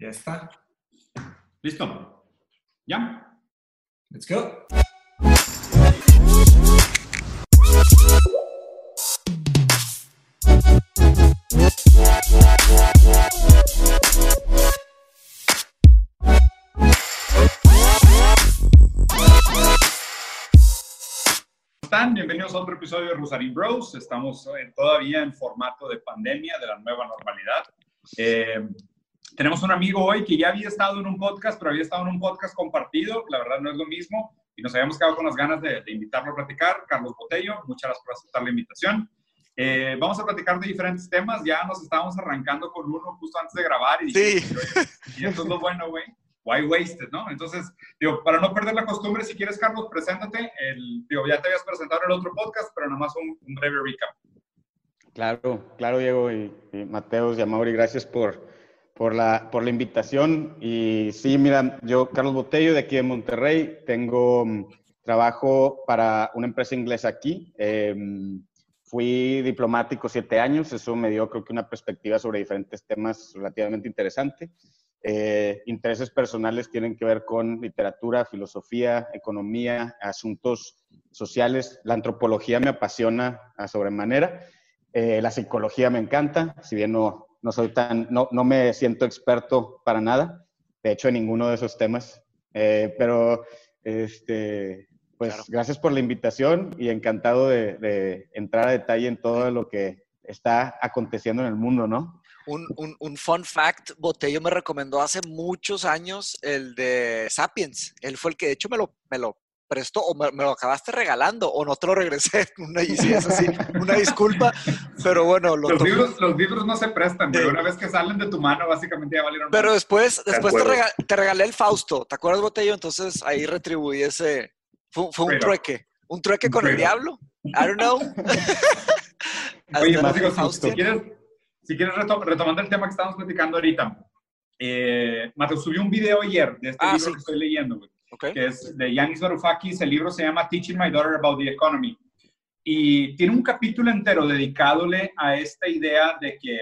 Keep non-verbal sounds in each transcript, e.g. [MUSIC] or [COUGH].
Ya está. ¿Listo? ¿Ya? Let's go. están? Bienvenidos a otro episodio de Rosarín Bros. Estamos eh, todavía en formato de pandemia, de la nueva normalidad. Eh, tenemos un amigo hoy que ya había estado en un podcast, pero había estado en un podcast compartido. La verdad no es lo mismo. Y nos habíamos quedado con las ganas de, invitarlo a platicar. Carlos Botello, muchas gracias por aceptar la invitación. Eh, vamos a platicar de diferentes temas. Ya nos estábamos arrancando con uno justo antes de grabar. Y sí. y esto es lo bueno, güey why wasted, ¿no? Entonces, digo, para no perder la costumbre, si quieres, Carlos, preséntate. El, digo, ya te habías presentado en el otro podcast, pero nomás un, un breve recap. Claro, claro, Diego y, y Mateos y Amaury, gracias por, por, la, por la invitación. Y sí, mira, yo, Carlos Botello, de aquí de Monterrey, tengo um, trabajo para una empresa inglesa aquí. Eh, fui diplomático siete años, eso me dio creo que una perspectiva sobre diferentes temas relativamente interesante. Eh, intereses personales tienen que ver con literatura, filosofía, economía, asuntos sociales. La antropología me apasiona a sobremanera. Eh, la psicología me encanta, si bien no, no soy tan, no, no, me siento experto para nada, de hecho en ninguno de esos temas, eh, pero este, pues gracias por la invitación y encantado de, de entrar a detalle en todo lo que está aconteciendo en el mundo, ¿no? un, un, fun fact, Botello me recomendó hace muchos años el de Sapiens. Él fue el que de hecho me lo, me lo prestó o me, lo acabaste regalando o no te lo regresé. Una, así, una disculpa, pero bueno. los, libros, los libros no se prestan, pero una vez que salen de tu mano, básicamente ya valieron. Pero después, después te, regalé el Fausto, ¿te acuerdas, Botello? Entonces ahí retribuí ese. Fue, fue un trueque. ¿Un trueque con el diablo? I don't know. [LAUGHS] Oye, más digo, si, quieres, si quieres retomando el tema que estábamos platicando ahorita, eh, Mateo subió un video ayer de este ah, libro que estoy leyendo, que es de Yanis Varoufakis. El libro se llama Teaching My Daughter About the Economy. Y tiene un capítulo entero dedicadole a esta idea de que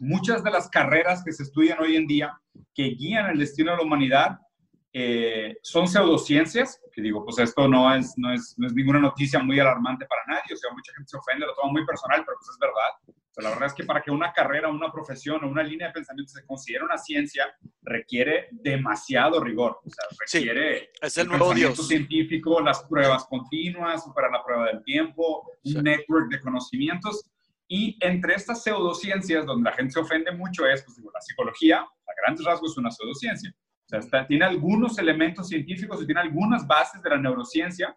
muchas de las carreras que se estudian hoy en día, que guían el destino de la humanidad, eh, son pseudociencias, que digo, pues esto no es, no, es, no es ninguna noticia muy alarmante para nadie, o sea, mucha gente se ofende, lo toma muy personal, pero pues es verdad la verdad es que para que una carrera, una profesión o una línea de pensamiento se considere una ciencia, requiere demasiado rigor. O sea, requiere es el, nuevo Dios. científico, las pruebas continuas, para la prueba del tiempo, un network de conocimientos. Y entre estas pseudociencias, donde la gente se ofende mucho, es pues, digo, la psicología, a grandes rasgos es una pseudociencia. O sea, tiene algunos elementos científicos y tiene algunas bases de la neurociencia,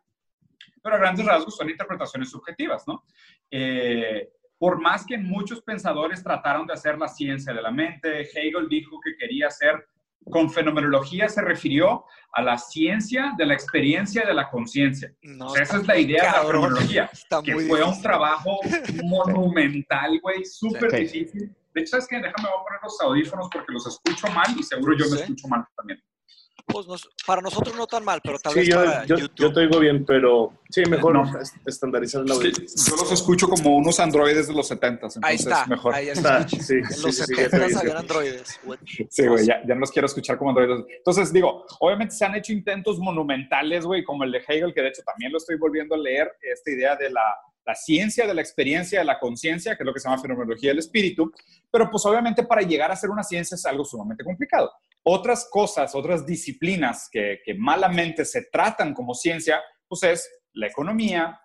pero a grandes rasgos son interpretaciones subjetivas, ¿no? Eh, por más que muchos pensadores trataron de hacer la ciencia de la mente, Hegel dijo que quería hacer, con fenomenología se refirió a la ciencia de la experiencia de la conciencia. esa es la idea de la fenomenología, [LAUGHS] que fue un trabajo [LAUGHS] monumental, güey, súper difícil. De hecho, ¿sabes qué? Déjame voy a poner los audífonos porque los escucho mal y seguro yo me escucho mal también. Pues para nosotros no tan mal, pero tal vez yo, para yo, YouTube. Yo te oigo bien, pero sí, mejor no. estandarizar el audio. yo los escucho como unos androides de los 70 entonces ahí está, mejor. Ahí está. Sí, en los 70 s habían androides. Sí, güey, ya, ya, no los quiero escuchar como androides. Entonces, digo, obviamente se han hecho intentos monumentales, güey, como el de Hegel, que de hecho también lo estoy volviendo a leer, esta idea de la, la ciencia de la experiencia de la conciencia, que es lo que se llama fenomenología del espíritu, pero pues obviamente para llegar a ser una ciencia es algo sumamente complicado. Otras cosas, otras disciplinas que, malamente se tratan como ciencia, pues es la economía,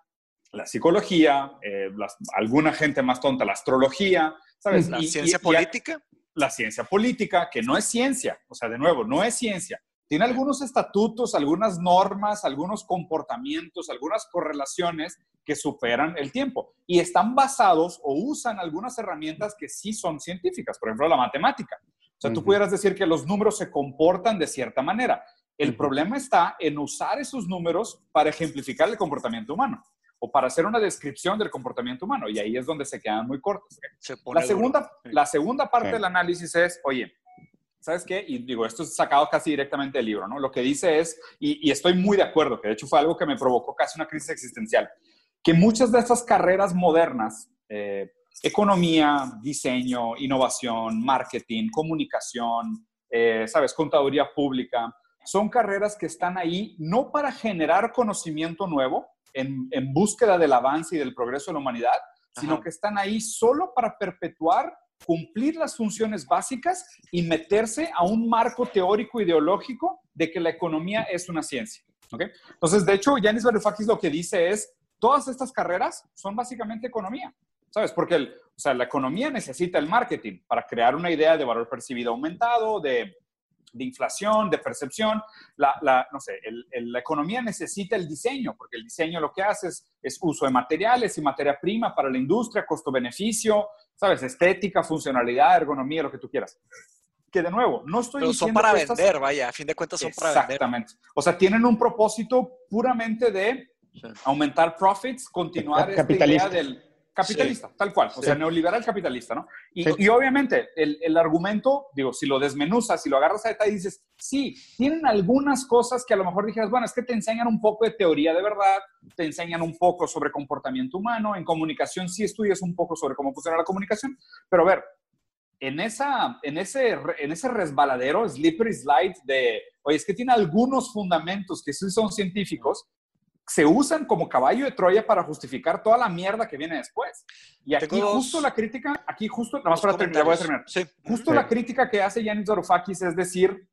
la psicología, eh, alguna gente más tonta, la astrología, ¿sabes? ¿La ciencia política? la ciencia política, que no es ciencia, o sea, de nuevo, no es ciencia. Tiene algunos estatutos, algunas normas, algunos comportamientos, algunas correlaciones que superan el tiempo y están basados o usan algunas herramientas que sí son científicas, por ejemplo, la matemática. O sea, tú pudieras decir que los números se comportan de cierta manera. El problema está en usar esos números para ejemplificar el comportamiento humano o para hacer una descripción del comportamiento humano. Y ahí es donde se quedan muy cortos. La segunda, la segunda parte del análisis es, oye, ¿sabes qué? Y digo, esto es sacado casi directamente del libro, ¿no? Lo que dice es, y, estoy muy de acuerdo, que de hecho fue algo que me provocó casi una crisis existencial, que muchas de estas carreras modernas, eh, economía, diseño, innovación, marketing, comunicación, eh, ¿sabes? Contaduría pública. Son carreras que están ahí no para generar conocimiento nuevo en, en búsqueda del avance y del progreso de la humanidad, sino que están ahí solo para perpetuar cumplir las funciones básicas y meterse a un marco teórico ideológico de que la economía es una ciencia. ¿okay? Entonces, de hecho, Yanis Varoufakis lo que dice es, todas estas carreras son básicamente economía. ¿Sabes? Porque el, o sea, la economía necesita el marketing para crear una idea de valor percibido aumentado, de de inflación, de percepción. La, no sé, la economía necesita el diseño, porque el diseño lo que hace es, uso de materiales y materia prima para la industria, costo-beneficio, ¿sabes? Estética, funcionalidad, ergonomía, lo que tú quieras. Que de nuevo, no estoy Pero son para vender, vaya, a fin de cuentas son para vender. Exactamente. O sea, tienen un propósito puramente de aumentar profits, continuar esta idea del Capitalista, tal cual, o sea, neoliberal capitalista, ¿no? Y, obviamente, el, argumento, digo, si lo desmenuzas, si lo agarras a detalle, dices, sí, tienen algunas cosas que a lo mejor dijeras, bueno, es que te enseñan un poco de teoría de verdad, te enseñan un poco sobre comportamiento humano, en comunicación sí estudias un poco sobre cómo funciona la comunicación, pero a ver, en, esa, en, ese, en ese resbaladero, slippery slide de, oye, es que tiene algunos fundamentos que sí son científicos, se usan como caballo de Troya para justificar toda la mierda que viene después. Y aquí justo la crítica, aquí justo, nada más para terminar, voy a terminar. Justo la crítica que hace Yanis Varoufakis es decir,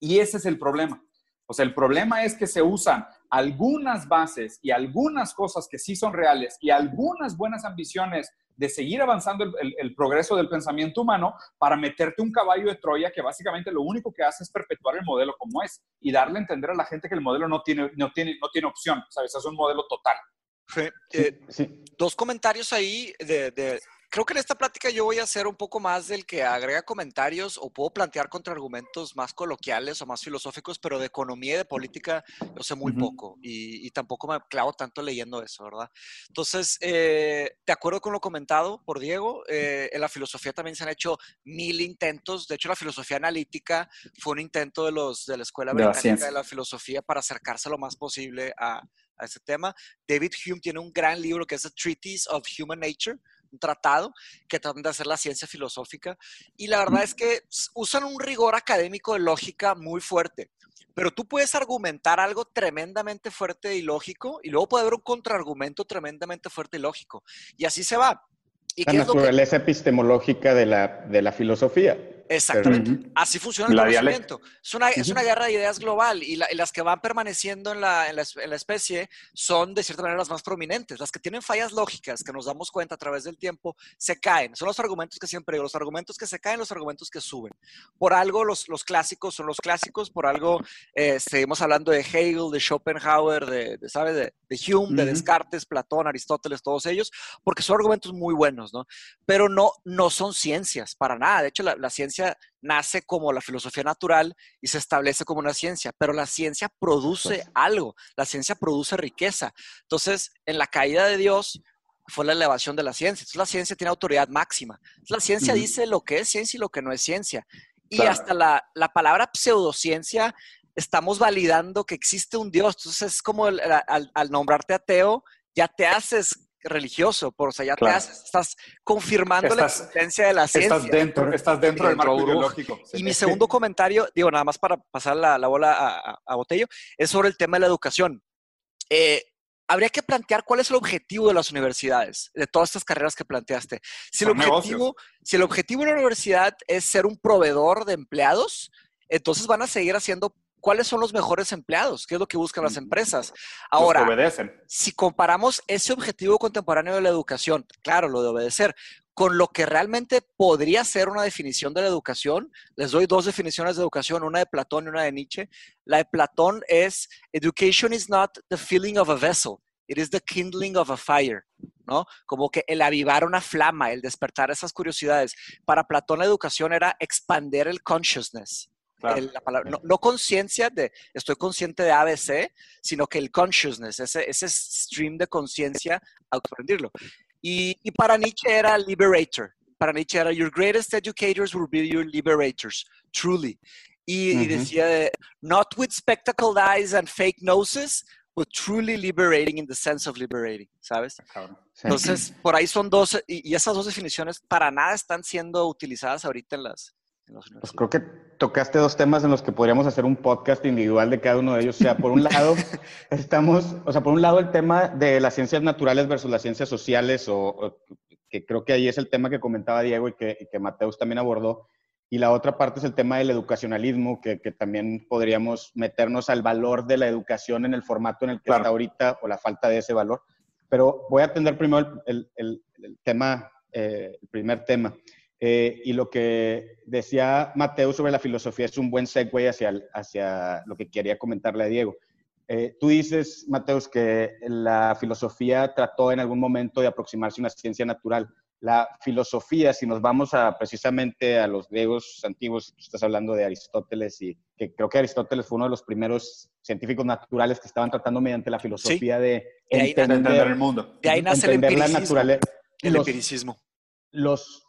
y ese es el problema. O sea, el problema es que se usan algunas bases y algunas cosas que sí son reales y algunas buenas ambiciones de seguir avanzando el, progreso del pensamiento humano para meterte un caballo de Troya que básicamente lo único que hace es perpetuar el modelo como es y darle a entender a la gente que el modelo no tiene, no tiene, no tiene opción, ¿sabes? Es un modelo total. Eh, dos comentarios ahí de, creo que en esta plática yo voy a hacer un poco más del que agrega comentarios o puedo plantear contraargumentos más coloquiales o más filosóficos, pero de economía y de política yo sé muy poco y, tampoco me clavo tanto leyendo eso, ¿verdad? Entonces, eh, de acuerdo con lo comentado por Diego, eh, en la filosofía también se han hecho mil intentos. De hecho, la filosofía analítica fue un intento de los de la Escuela Británica de la Filosofía para acercarse lo más posible a, a ese tema. David Hume tiene un gran libro que es The Treatise of Human Nature, tratado que tratan de hacer la ciencia filosófica. Y la verdad es que usan un rigor académico de lógica muy fuerte. Pero tú puedes argumentar algo tremendamente fuerte y lógico y luego puede haber un contraargumento tremendamente fuerte y lógico. Y así se va. ¿Y la naturaleza epistemológica de la, de la filosofía. Exactamente. Así funciona el conocimiento. Es una, es una, guerra de ideas global y, las que van permaneciendo en la, en, la, especie son, de cierta manera, las más prominentes. Las que tienen fallas lógicas, que nos damos cuenta a través del tiempo, se caen. Son los argumentos que siempre digo, los argumentos que se caen, los argumentos que suben. Por algo los, los clásicos son los clásicos, por algo eh, seguimos hablando de Hegel, de Schopenhauer, de, de ¿sabes? De, Hume, de Descartes, Platón, Aristóteles, todos ellos, porque son argumentos muy buenos, ¿no? Pero no, no son ciencias, para nada. De hecho, la, la ciencia nace como la filosofía natural y se establece como una ciencia, pero la ciencia produce algo, la ciencia produce riqueza. Entonces, en la caída de Dios fue la elevación de la ciencia. Entonces, la ciencia tiene autoridad máxima. la ciencia dice lo que es ciencia y lo que no es ciencia. Y hasta la, palabra pseudociencia estamos validando que existe un Dios. Entonces, es como al, al nombrarte ateo, ya te haces religioso, por o sea, ya te haces, estás confirmando la existencia de la ciencia. Estás dentro, estás dentro del marco ideológico. Y mi segundo comentario, digo, nada más para pasar la, bola a, a, Botello, es sobre el tema de la educación. Eh, habría que plantear cuál es el objetivo de las universidades, de todas estas carreras que planteaste. Si el, objetivo, si el objetivo de la universidad es ser un proveedor de empleados, entonces van a seguir haciendo cuáles son los mejores empleados, qué es lo que buscan las empresas. Ahora, si comparamos ese objetivo contemporáneo de la educación, claro, lo de obedecer, con lo que realmente podría ser una definición de la educación, les doy dos definiciones de educación, una de Platón y una de Nietzsche. La de Platón es, education is not the filling of a vessel, it is the kindling of a fire, ¿no? Como que el avivar una flama, el despertar esas curiosidades. Para Platón la educación era expander el consciousness, no, conciencia de estoy consciente de ABC, sino que el consciousness, ese, ese stream de conciencia, autoaprenderlo. Y, y para Nietzsche era liberator. Para Nietzsche era your greatest educators will be your liberators, truly. Y, decía, not with spectacled eyes and fake noses, but truly liberating in the sense of liberating, ¿sabes? Entonces, por ahí son dos, y, y, esas dos definiciones para nada están siendo utilizadas ahorita en las, Pues creo que tocaste dos temas en los que podríamos hacer un podcast individual de cada uno de ellos. O sea, por un lado, [LAUGHS] estamos, o sea, por un lado el tema de las ciencias naturales versus las ciencias sociales, o, que creo que ahí es el tema que comentaba Diego y que, y Mateus también abordó. Y la otra parte es el tema del educacionalismo, que, también podríamos meternos al valor de la educación en el formato en el que está ahorita o la falta de ese valor. Pero voy a atender primero el, el, el tema, eh, el primer tema. Eh, y lo que decía Mateo sobre la filosofía es un buen segue hacia, hacia lo que quería comentarle a Diego. Eh, tú dices, Mateus, que la filosofía trató en algún momento de aproximarse a una ciencia natural. La filosofía, si nos vamos a precisamente a los griegos antiguos, estás hablando de Aristóteles y que creo que Aristóteles fue uno de los primeros científicos naturales que estaban tratando mediante la filosofía de, entender, el mundo. De ahí nace el empiricismo. el empiricismo. Los,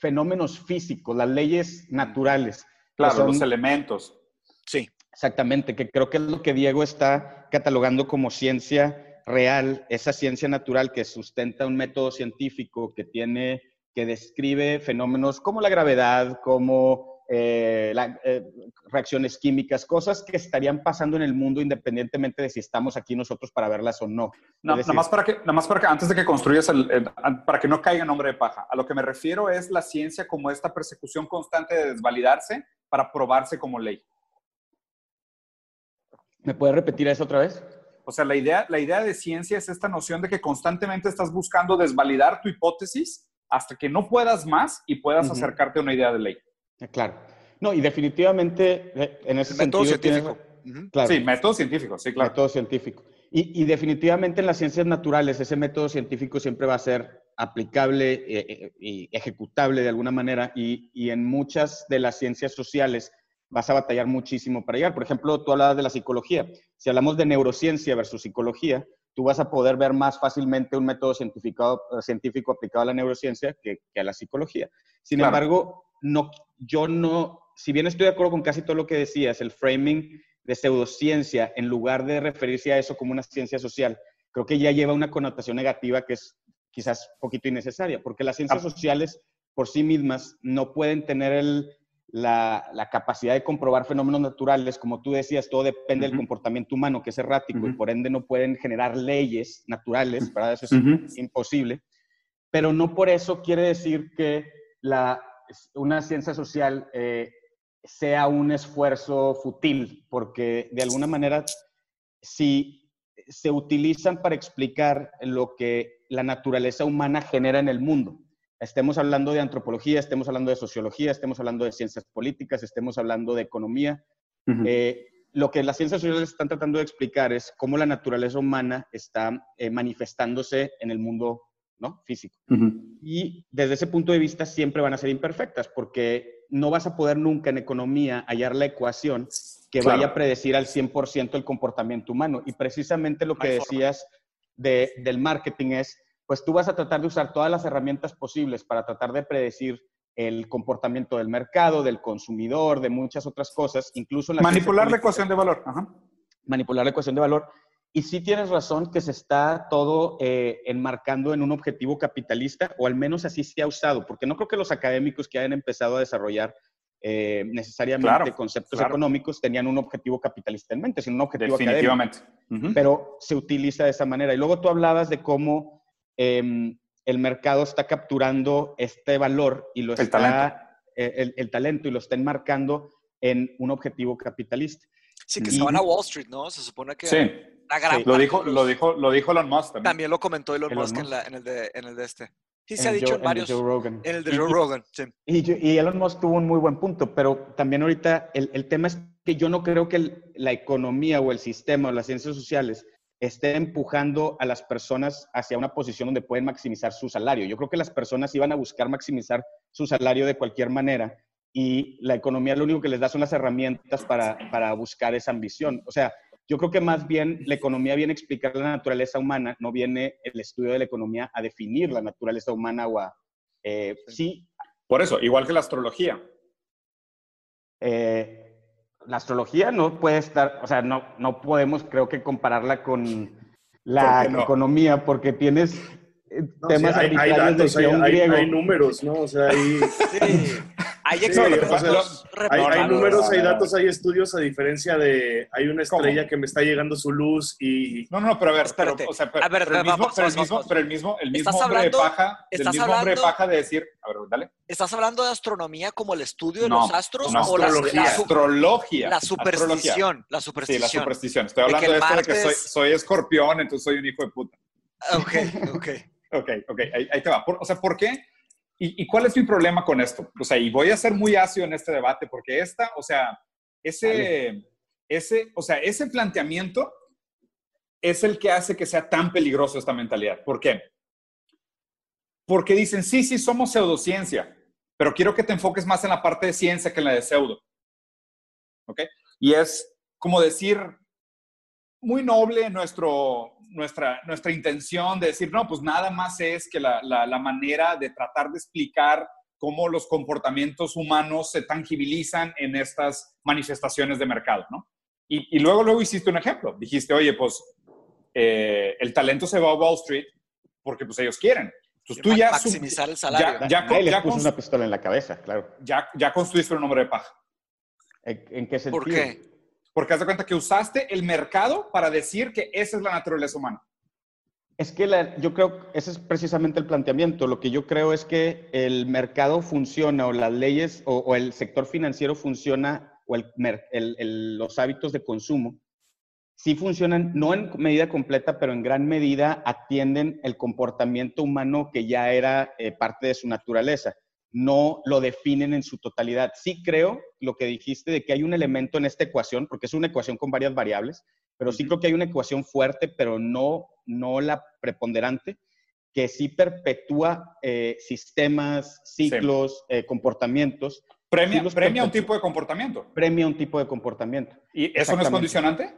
fenómenos físicos, las leyes naturales. Claro, los elementos. Sí. Exactamente, que creo que es lo que Diego está catalogando como ciencia real, esa ciencia natural que sustenta un método científico que tiene, que describe fenómenos como la gravedad, como eh, eh, reacciones químicas, cosas que estarían pasando en el mundo independientemente de si estamos aquí nosotros para verlas o no. no nada, más para que, nada más para que, antes de que construyas, el, para que no caiga nombre de paja, a lo que me refiero es la ciencia como esta persecución constante de desvalidarse para probarse como ley. ¿Me puedes repetir eso otra vez? O sea, la idea, la idea de ciencia es esta noción de que constantemente estás buscando desvalidar tu hipótesis hasta que no puedas más y puedas acercarte a una idea de ley. Eh, claro. No, y definitivamente eh, en ese método científico. Sí, método científico, sí, claro. Método científico. Y, definitivamente en las ciencias naturales ese método científico siempre va a ser aplicable eh, y ejecutable de alguna manera y, y, en muchas de las ciencias sociales vas a batallar muchísimo para llegar. Por ejemplo, tú hablabas de la psicología. Si hablamos de neurociencia versus psicología, tú vas a poder ver más fácilmente un método científico, científico aplicado a la neurociencia que, que a la psicología. Sin embargo, no, yo no, si bien estoy de acuerdo con casi todo lo que decías, el framing de pseudociencia, en lugar de referirse a eso como una ciencia social, creo que ya lleva una connotación negativa que es quizás un poquito innecesaria, porque las ciencias ah. sociales por sí mismas no pueden tener la, capacidad de comprobar fenómenos naturales, como tú decías, todo depende del comportamiento humano, que es errático, y por ende no pueden generar leyes naturales, ¿verdad? Eso es imposible. Pero no por eso quiere decir que la una ciencia social eh, sea un esfuerzo fútil, porque de alguna manera, si se utilizan para explicar lo que la naturaleza humana genera en el mundo, estemos hablando de antropología, estemos hablando de sociología, estemos hablando de ciencias políticas, estemos hablando de economía, eh, lo que las ciencias sociales están tratando de explicar es cómo la naturaleza humana está eh, manifestándose en el mundo ¿no? Físico. Y desde ese punto de vista siempre van a ser imperfectas porque no vas a poder nunca en economía hallar la ecuación que vaya a predecir al 100% el comportamiento humano. Y precisamente lo que decías de, del marketing es, pues tú vas a tratar de usar todas las herramientas posibles para tratar de predecir el comportamiento del mercado, del consumidor, de muchas otras cosas, incluso... Manipular la ecuación de valor. Manipular la ecuación de valor y sí tienes razón que se está todo eh, enmarcando en un objetivo capitalista, o al menos así se ha usado, porque no creo que los académicos que hayan empezado a desarrollar eh, necesariamente conceptos económicos tenían un objetivo capitalista en mente, sino un objetivo Definitivamente. Pero se utiliza de esa manera. Y luego tú hablabas de cómo em, el mercado está capturando este valor y lo el está... Talento. Eh, el, talento y lo está enmarcando en un objetivo capitalista. Sí, que se van a Wall Street, ¿no? Se supone que... Sí lo, dijo, lo, dijo, lo dijo Elon Musk también. También lo comentó Elon, Musk, En, la, en, el de, en el de este. Sí, se ha dicho en varios. En el, Joe Rogan. En el de Joe Rogan, sí. Y, y, Elon Musk tuvo un muy buen punto, pero también ahorita el, el tema es que yo no creo que la economía o el sistema o las ciencias sociales esté empujando a las personas hacia una posición donde pueden maximizar su salario. Yo creo que las personas iban a buscar maximizar su salario de cualquier manera y la economía lo único que les da son las herramientas para, para buscar esa ambición. O sea, yo creo que más bien la economía viene a explicar la naturaleza humana, no viene el estudio de la economía a definir la naturaleza humana o a... Eh, sí. Por eso, igual que la astrología. Eh, la astrología no puede estar, o sea, no, no podemos creo que compararla con la economía porque tienes eh, temas hay, hay, datos, hay, hay, números, ¿no? O sea, hay... hay Sí, números, hay datos, hay estudios, a diferencia de hay una ¿Cómo? estrella que me está llegando su luz y No, no, no, pero a ver, Espérate. pero, o sea, pero, A ver, pero el mismo, vamos, pero el mismo, vamos. pero el mismo, el mismo hombre hablando- de paja, estás mismo hombre de hablando- paja de decir, a ver, dale. ¿Estás hablando de astronomía como el estudio de No, los astros no, o la, astrología. la su- astrología. la superstición? La Sí, superstición. la superstición. Estoy De hablando de, el esto de que soy, escorpión, entonces soy un hijo de puta. Ok, ok. [LAUGHS] Ok, ok, ahí, ahí te va. Por- o sea, ¿por qué? ¿Y, y cuál es mi problema con esto? O sea, y voy a ser muy ácido en este debate porque esta, o sea, ese, ese, o sea, ese planteamiento es el que hace que sea tan peligroso esta mentalidad. ¿Por qué? Porque dicen, sí, sí, somos pseudociencia, pero quiero que te enfoques más en la parte de ciencia que en la de pseudo. ¿Ok? Y es como decir, muy noble nuestro, nuestra, nuestra intención de decir, no, pues nada más es que la, la, la manera de tratar de explicar cómo los comportamientos humanos se tangibilizan en estas manifestaciones de mercado, ¿no? Y, y luego, luego hiciste un ejemplo. Dijiste, oye, pues eh, el talento se va a Wall Street porque pues ellos quieren. Entonces tú ya... Maximizar el salario. Ya, ya, Nadie les ya, puso una pistola en la cabeza, claro. ya, ya construiste un nombre de paja. ¿En, en qué sentido? ¿Por qué? Porque haz de cuenta que usaste el mercado para decir que esa es la naturaleza humana. Es que la- yo creo, ese es precisamente el planteamiento. Lo que yo creo es que el mercado funciona o las leyes o, o el sector financiero funciona o el el- el- los hábitos de consumo sí funcionan, no en medida completa, pero en gran medida atienden el comportamiento humano que ya era eh, parte de su naturaleza. No lo definen en su totalidad. Sí creo lo que dijiste de que hay un elemento en esta ecuación, porque es una ecuación con varias variables, pero sí creo que hay una ecuación fuerte, pero no, no la preponderante, que sí perpetúa eh, sistemas, ciclos, eh, comportamientos, Premia, premia un tipo de comportamiento. premia un tipo de comportamiento. ¿Y eso no es condicionante?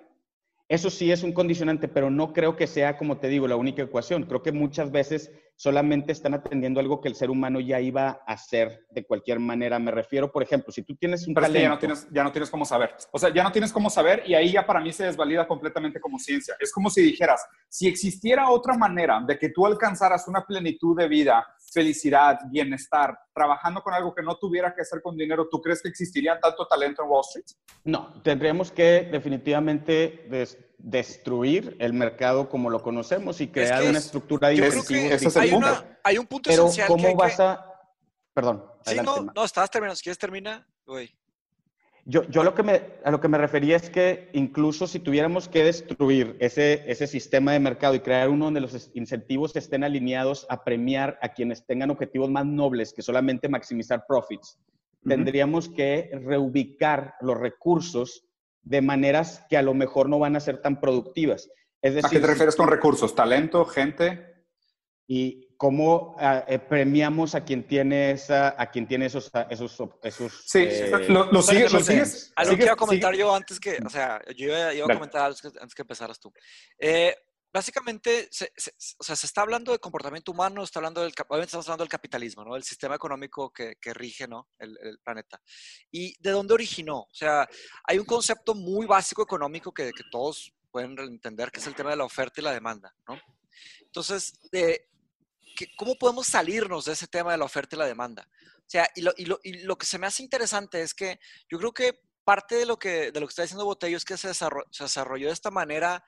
Eso sí es un condicionante, pero no creo que sea, como te digo, la única ecuación. Creo que muchas veces solamente están atendiendo algo que el ser humano ya iba a hacer de cualquier manera. Me refiero, por ejemplo, si tú tienes un Pero es que ya no, tienes, ya no tienes cómo saber. O sea, ya no tienes cómo saber y ahí ya para mí se desvalida completamente como ciencia. Es como si dijeras, si existiera otra manera de que tú alcanzaras una plenitud de vida, felicidad, bienestar, trabajando con algo que no tuviera que hacer con dinero, ¿tú crees que existiría tanto talento en Wall Street? No, tendríamos que definitivamente des- destruir el mercado como lo conocemos y crear que una es- estructura de Yo creo incentivos que ese es el hay, punto. una- hay un punto Pero esencial que ¿cómo hay vas que... a...? Perdón. Sí, adelante, no, no, estabas terminando. Si quieres, termina. Güey. Yo, yo lo que me, a lo que me refería es que incluso si tuviéramos que destruir ese, ese sistema de mercado y crear uno donde los incentivos estén alineados a premiar a quienes tengan objetivos más nobles que solamente maximizar profits, tendríamos que reubicar los recursos de maneras que a lo mejor no van a ser tan productivas. Es ¿A decir, qué te refieres con recursos? ¿Talento? ¿Gente? y cómo ah, eh, premiamos a quien tiene esa, a quien tiene esos, esos, esos Sí, eh, lo, lo sigues, lo sigues. Algo sigues- que iba a comentar sigues- yo antes que, o sea, yo iba, iba a comentar algo que- antes que empezaras tú. Eh, básicamente, se, se- o sea, se está hablando de comportamiento humano, está hablando del, obviamente estamos hablando del capitalismo, ¿no? El sistema económico que, que rige, ¿no? El, el planeta. ¿Y de dónde originó? O sea, hay un concepto muy básico económico que, que todos pueden entender, que es el tema de la oferta y la demanda, ¿no? Entonces, de, que- ¿cómo podemos salirnos de ese tema de la oferta y la demanda? O sea, y lo, y lo- y lo que se me hace interesante es que yo creo que parte de lo que, de lo que está diciendo Botello es que se desarrolló, se desarrolló de esta manera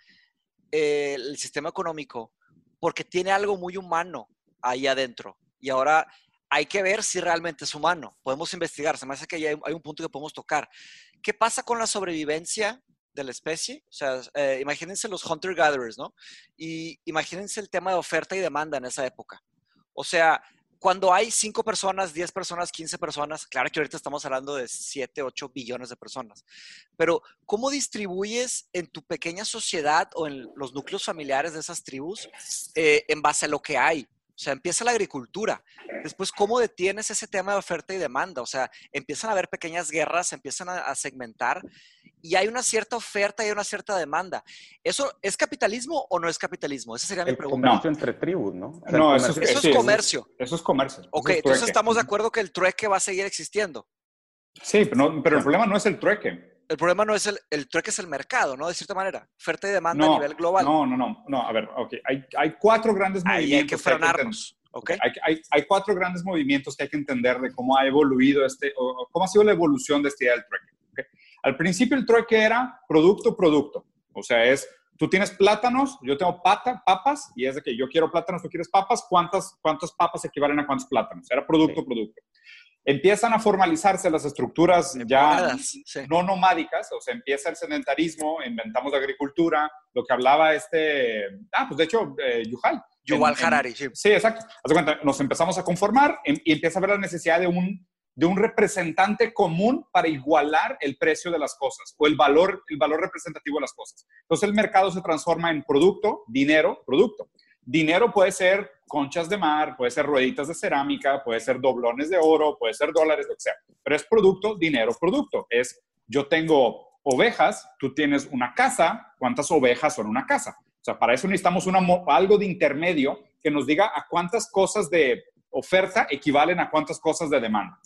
eh, el sistema económico porque tiene algo muy humano ahí adentro. Y ahora hay que ver si realmente es humano. Podemos investigar, se me hace que ahí hay, hay un punto que podemos tocar. ¿Qué pasa con la sobrevivencia de la especie? O sea, eh, imagínense los hunter-gatherers, ¿no? Y imagínense el tema de oferta y demanda en esa época. O sea, cuando hay 5 personas, 10 personas, 15 personas, claro que ahorita estamos hablando de 7, 8 billones de personas, pero ¿cómo distribuyes en tu pequeña sociedad o en los núcleos familiares de esas tribus eh, en base a lo que hay? O sea, empieza la agricultura. Después, ¿cómo detienes ese tema de oferta y demanda? O sea, empiezan a haber pequeñas guerras, empiezan a, a segmentar y hay una cierta oferta y hay una cierta demanda. ¿Eso es capitalismo o no es capitalismo? Esa sería mi el pregunta. comercio entre tribus, ¿no? O sea, No, eso es- Eso comercio. Eso es comercio. eso Ok, es entonces estamos de acuerdo que el trueque va a seguir existiendo. Sí, pero, no- pero el problema no es el trueque. El problema no es el, el trueque es el mercado, ¿no? De cierta manera. Oferta y demanda No, a nivel global. No, no, no, no. A ver, ok. Hay, hay cuatro grandes Ahí hay movimientos. que hay que frenarnos. Okay. Hay, hay, cuatro grandes movimientos que hay que entender de cómo ha evoluido este, o cómo ha sido la evolución de esta idea del trueque. Al principio el trueque era producto, producto. O sea, es, tú tienes plátanos, yo tengo pata, papas, y es de que yo quiero plátanos, tú quieres papas, ¿cuántas, cuántas papas equivalen a cuántos plátanos? Era producto, producto empiezan a formalizarse las estructuras ya no nomádicas, o sea, empieza el sedentarismo, inventamos la agricultura, lo que hablaba este, ah, pues de hecho, eh, Yuhal. Yuval Harari, sí. Sí, exacto. Haz cuenta, nos empezamos a conformar y empieza a haber la necesidad de un, de un representante común para igualar el precio de las cosas o el valor, el valor representativo de las cosas. Entonces el mercado se transforma en producto, dinero, producto. Dinero puede ser conchas de mar, puede ser rueditas de cerámica, puede ser doblones de oro, puede ser dólares, que sea. Pero es producto, dinero, producto. Es yo tengo ovejas, tú tienes una casa, ¿cuántas ovejas son una casa? O sea, para eso necesitamos una, algo de intermedio que nos diga a cuántas cosas de oferta equivalen a cuántas cosas de demanda.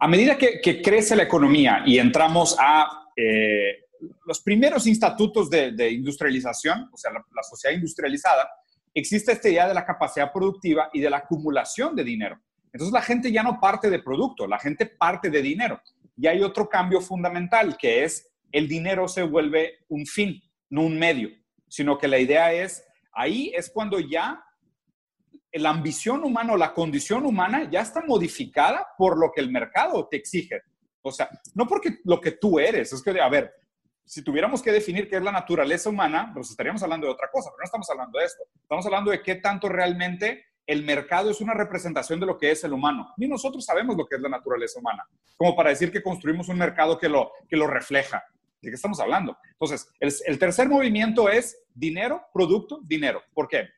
A medida que, crece la economía y entramos a eh, los primeros institutos de, industrialización, o sea, la, sociedad industrializada, existe esta idea de la capacidad productiva y de la acumulación de dinero. Entonces la gente ya no parte de producto, la gente parte de dinero. Y hay otro cambio fundamental, que es el dinero se vuelve un fin, no un medio, sino que la idea es, ahí es cuando ya la ambición humana o la condición humana ya está modificada por lo que el mercado te exige. O sea, no porque lo que tú eres, es que, a ver, si tuviéramos que definir qué es la naturaleza humana, pues estaríamos hablando de otra cosa, pero no estamos hablando de esto. Estamos hablando de qué tanto realmente el mercado es una representación de lo que es el humano. Ni nosotros sabemos lo que es la naturaleza humana, como para decir que construimos un mercado que lo, que lo refleja. ¿De qué estamos hablando? Entonces, el, el tercer movimiento es dinero, producto, dinero. ¿Por qué?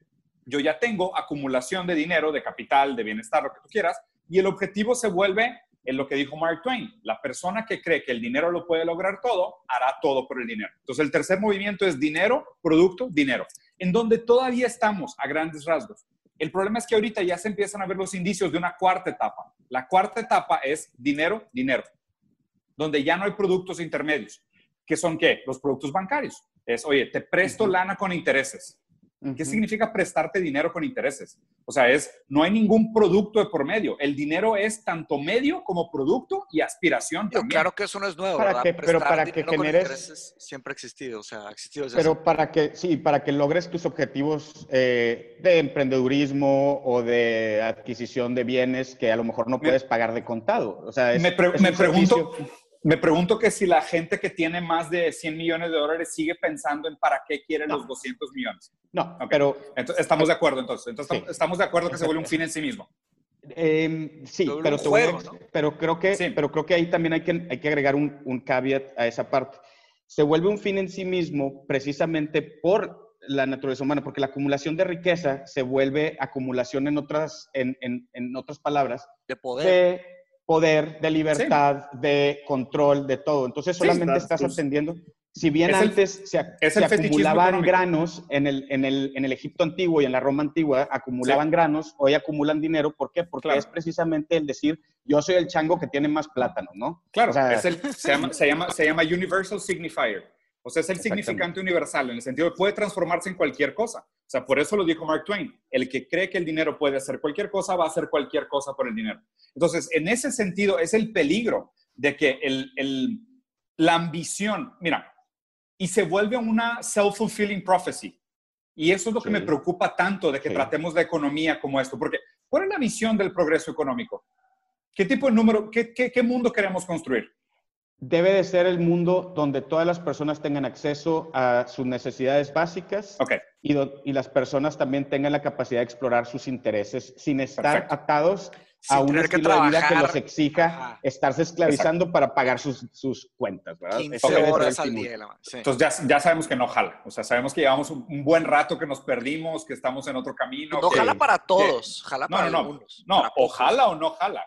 Yo ya tengo acumulación de dinero, de capital, de bienestar, lo que tú quieras, y el objetivo se vuelve en lo que dijo Mark Twain. La persona que cree que el dinero lo puede lograr todo, hará todo por el dinero. Entonces, el tercer movimiento es dinero, producto, dinero, en donde todavía estamos a grandes rasgos. El problema es que ahorita ya se empiezan a ver los indicios de una cuarta etapa. La cuarta etapa es dinero, dinero, donde ya no hay productos intermedios. ¿Qué son qué? Los productos bancarios. Es, oye, te presto lana con intereses. ¿Qué significa prestarte dinero con intereses? O sea, es, no hay ningún producto de por medio. El dinero es tanto medio como producto y aspiración también. Claro que eso no es nuevo, para pero para que generes... siempre ha existido, o sea, ha existido Pero para que, sí, para que logres tus objetivos eh, de emprendedurismo o de adquisición de bienes que a lo mejor no puedes pagar de contado. O sea, me, me pregunto... Me pregunto que si la gente que tiene más de 100 millones de dólares sigue pensando en para qué quieren los 200 millones. No, pero... estamos de acuerdo entonces. entonces estamos de acuerdo que se vuelve un fin en sí mismo. Em, sí, pero, pero, creo que, pero creo que ahí también hay que, hay que agregar un, un caveat a esa parte. Se vuelve un fin en sí mismo precisamente por la naturaleza humana, porque la acumulación de riqueza se vuelve acumulación en otras, en, en, en otras palabras. De poder poder, de libertad, de control, de todo. Entonces solamente estás, atendiendo. Si bien antes se, acumulaban granos en el, en, el, en el Egipto antiguo y en la Roma antigua, acumulaban granos, hoy acumulan dinero. ¿Por qué? Porque es precisamente el decir, yo soy el chango que tiene más plátano, ¿no? Claro, se, llama, se, llama, se llama Universal Signifier. O sea, es el significante universal, en el sentido de que puede transformarse en cualquier cosa. O sea, por eso lo dijo Mark Twain. El que cree que el dinero puede hacer cualquier cosa, va a hacer cualquier cosa por el dinero. Entonces, en ese sentido, es el peligro de que el, la ambición, mira, y se vuelve una self-fulfilling prophecy. Y eso es lo que me preocupa tanto de que tratemos la economía como esto. Porque, ¿cuál es la visión del progreso económico? ¿Qué tipo de número, qué, qué mundo queremos construir? Debe de ser el mundo donde todas las personas tengan acceso a sus necesidades básicas y, y, las personas también tengan la capacidad de explorar sus intereses sin estar atados a un estilo de vida que los exija estarse esclavizando para pagar sus, sus cuentas, ¿verdad? horas al día. Entonces ya, ya, sabemos que no jala. O sea, sabemos que llevamos un, buen rato que nos perdimos, que estamos en otro camino. No jala para todos, jala para no, algunos. No, o jala o no jala.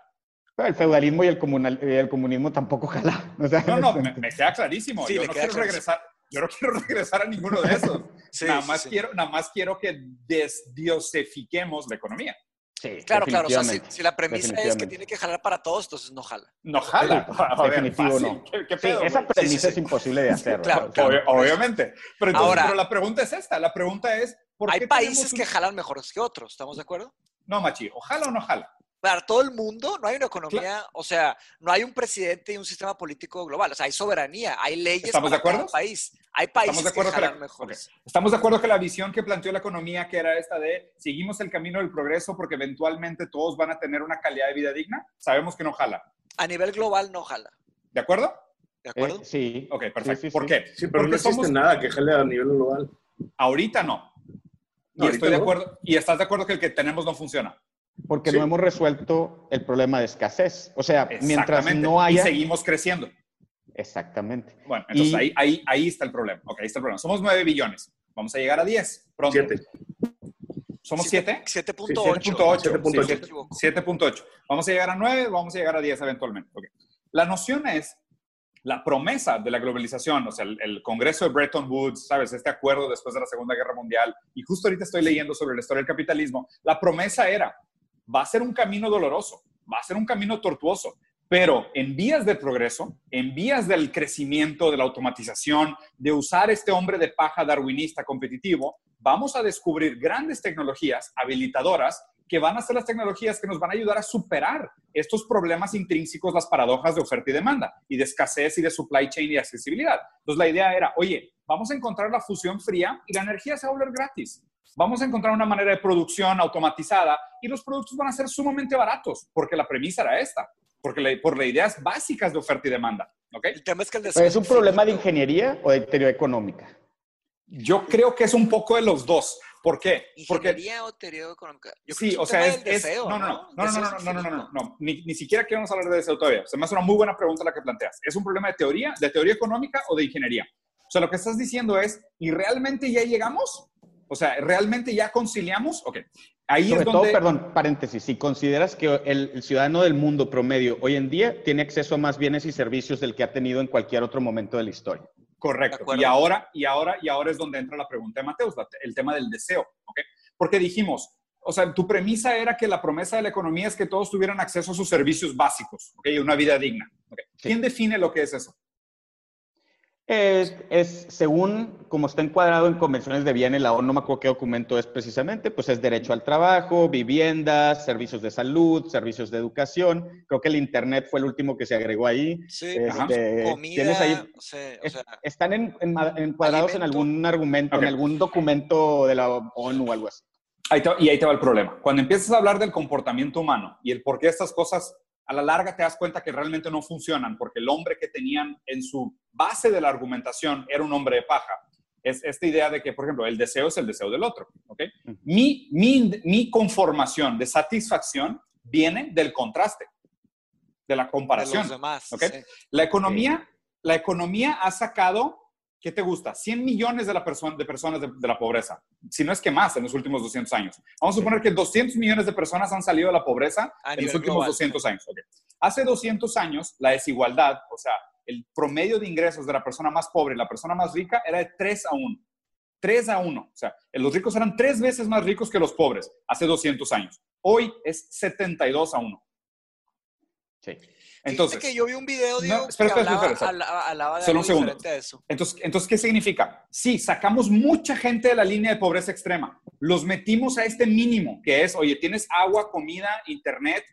El feudalismo y el, comunal, el comunismo tampoco jala. no, no, me, queda clarísimo. yo, no quiero regresar, yo no [LAUGHS] quiero regresar a ninguno de esos. [LAUGHS] nada, más quiero, nada más quiero que desdiosifiquemos la economía. Sí, claro, claro. O sea, si, la premisa es que tiene que jalar para todos, entonces no jala. No jala. Definitivo no. esa premisa es imposible de hacer. Claro, obviamente. Pero, entonces, pero la pregunta es esta. La pregunta es, ¿por Hay qué países un- que jalan mejores que otros, ¿estamos de acuerdo? No, Machi, ojalá o no jala. Para todo el mundo no hay una economía, o sea, no hay un presidente y un sistema político global. O sea, hay soberanía, hay leyes ¿Estamos para de acuerdo? cada país. Hay ¿Estamos países de acuerdo que que la- mejores. Estamos de acuerdo que la visión que planteó la economía, que era esta de seguimos el camino del progreso porque eventualmente todos van a tener una calidad de vida digna, sabemos que no jala. A nivel global no jala. ¿De acuerdo? ¿De Eh, acuerdo? sí. Ok, perfecto. Sí, sí, ¿Por sí. qué? Sí, pero Porque no existe somos- nada que jale a nivel global. Ahorita no. Y No, ahorita estoy de no. acuerdo. Y estás de acuerdo que el que tenemos no funciona. Porque Sí. no hemos resuelto el problema de escasez. O sea, mientras no haya... Y seguimos creciendo. Exactamente. Bueno, entonces Y- ahí, ahí, ahí está el problema. Ok, ahí está el problema. Somos 9 billones. Vamos a llegar a 10 pronto. Siete. ¿Somos Siete- 7? 7.8. 7.8. si no me 7.8. equivoco. 7.8. Vamos a llegar a 9, vamos a llegar a 10 eventualmente. Ok. La noción es la promesa de la globalización, o sea, el, el Congreso de Bretton Woods, ¿sabes? Este acuerdo después de la Segunda Guerra Mundial, y justo ahorita estoy leyendo sobre la historia del capitalismo, la promesa era, va a ser un camino doloroso, va a ser un camino tortuoso, pero en vías de progreso, en vías del crecimiento, de la automatización, de usar este hombre de paja darwinista competitivo, vamos a descubrir grandes tecnologías habilitadoras que van a ser las tecnologías que nos van a ayudar a superar estos problemas intrínsecos, las paradojas de oferta y demanda, y de escasez y de supply chain y accesibilidad. Entonces la idea era, oye, vamos a encontrar la fusión fría y la energía se va a volver gratis. Vamos a encontrar una manera de producción automatizada y los productos van a ser sumamente baratos, porque la premisa era esta, porque la- por las ideas básicas de oferta y demanda. ¿ok? El tema es que el ¿Es un deseo problema de ingeniería o de teoría económica? Yo creo que es un poco de los dos. ¿Por qué? Porque ¿Ingeniería o teoría económica? Yo creo Sí, que o un sea, es, del es- deseo, no, no, no, no, no, deseo no, no, no, no, no, no, Ni, ni siquiera queremos hablar de deseo todavía. Se me hace una muy buena pregunta la que planteas. ¿Es un problema de teoría, de teoría económica o de ingeniería? O sea, lo que estás diciendo es, ¿y realmente ya llegamos? O sea, ¿realmente ya conciliamos? Ok. Ahí Sobre es todo, donde... perdón, paréntesis, si consideras que el, el ciudadano del mundo promedio hoy en día tiene acceso a más bienes y servicios del que ha tenido en cualquier otro momento de la historia. Correcto. Y ahora, y ahora, y ahora es donde entra la pregunta de Mateus, el tema del deseo, ¿ok? Porque dijimos, o sea, tu premisa era que la promesa de la economía es que todos tuvieran acceso a sus servicios básicos, ¿ok? Y una vida digna. ¿ok? ¿Quién define lo que es eso? Es, es según como está encuadrado en convenciones de bienes, la ONU, no me acuerdo qué documento es precisamente, pues es derecho al trabajo, viviendas, servicios de salud, servicios de educación. Creo que el Internet fue el último que se agregó ahí. Sí, Este, comida, tienes ahí- o sea, o Es- sea, están en- en- encuadrados en algún argumento, en algún documento de la ONU o algo así. Ahí te- y ahí te va el problema. Cuando empiezas a hablar del comportamiento humano y el por qué estas cosas a la larga te das cuenta que realmente no funcionan, porque el hombre que tenían en su base de la argumentación era un hombre de paja. Es esta idea de que, por ejemplo, el deseo es el deseo del otro. ¿ok? Ujú. Mi, mi, mi conformación de satisfacción viene del contraste, de la de comparación. los demás. ¿ok? sí. La economía, la economía ha sacado, ¿qué te gusta? 100 millones de, la persona, de personas de, de la pobreza, si no es que más en los últimos 200 años. Vamos a suponer que 200 millones de personas han salido de la pobreza A en los últimos global. 200 años. ok. Hace 200 años, la desigualdad, o sea, el promedio de ingresos de la persona más pobre y la persona más rica era de 3 a 1. 3 a 1. O sea, los ricos eran tres veces más ricos que los pobres hace 200 años. Hoy es 72 a 1. Sí. Entonces, Fíjate que yo vi un video, Diego, No, espera, que espera, hablaba, espera, espera. hablaba- hablaba de Solo algo un segundo. diferente a eso. Entonces, entonces, ¿qué significa? Sí, sacamos mucha gente de la línea de pobreza extrema. Los metimos a este mínimo, que es, oye, tienes agua, comida, internet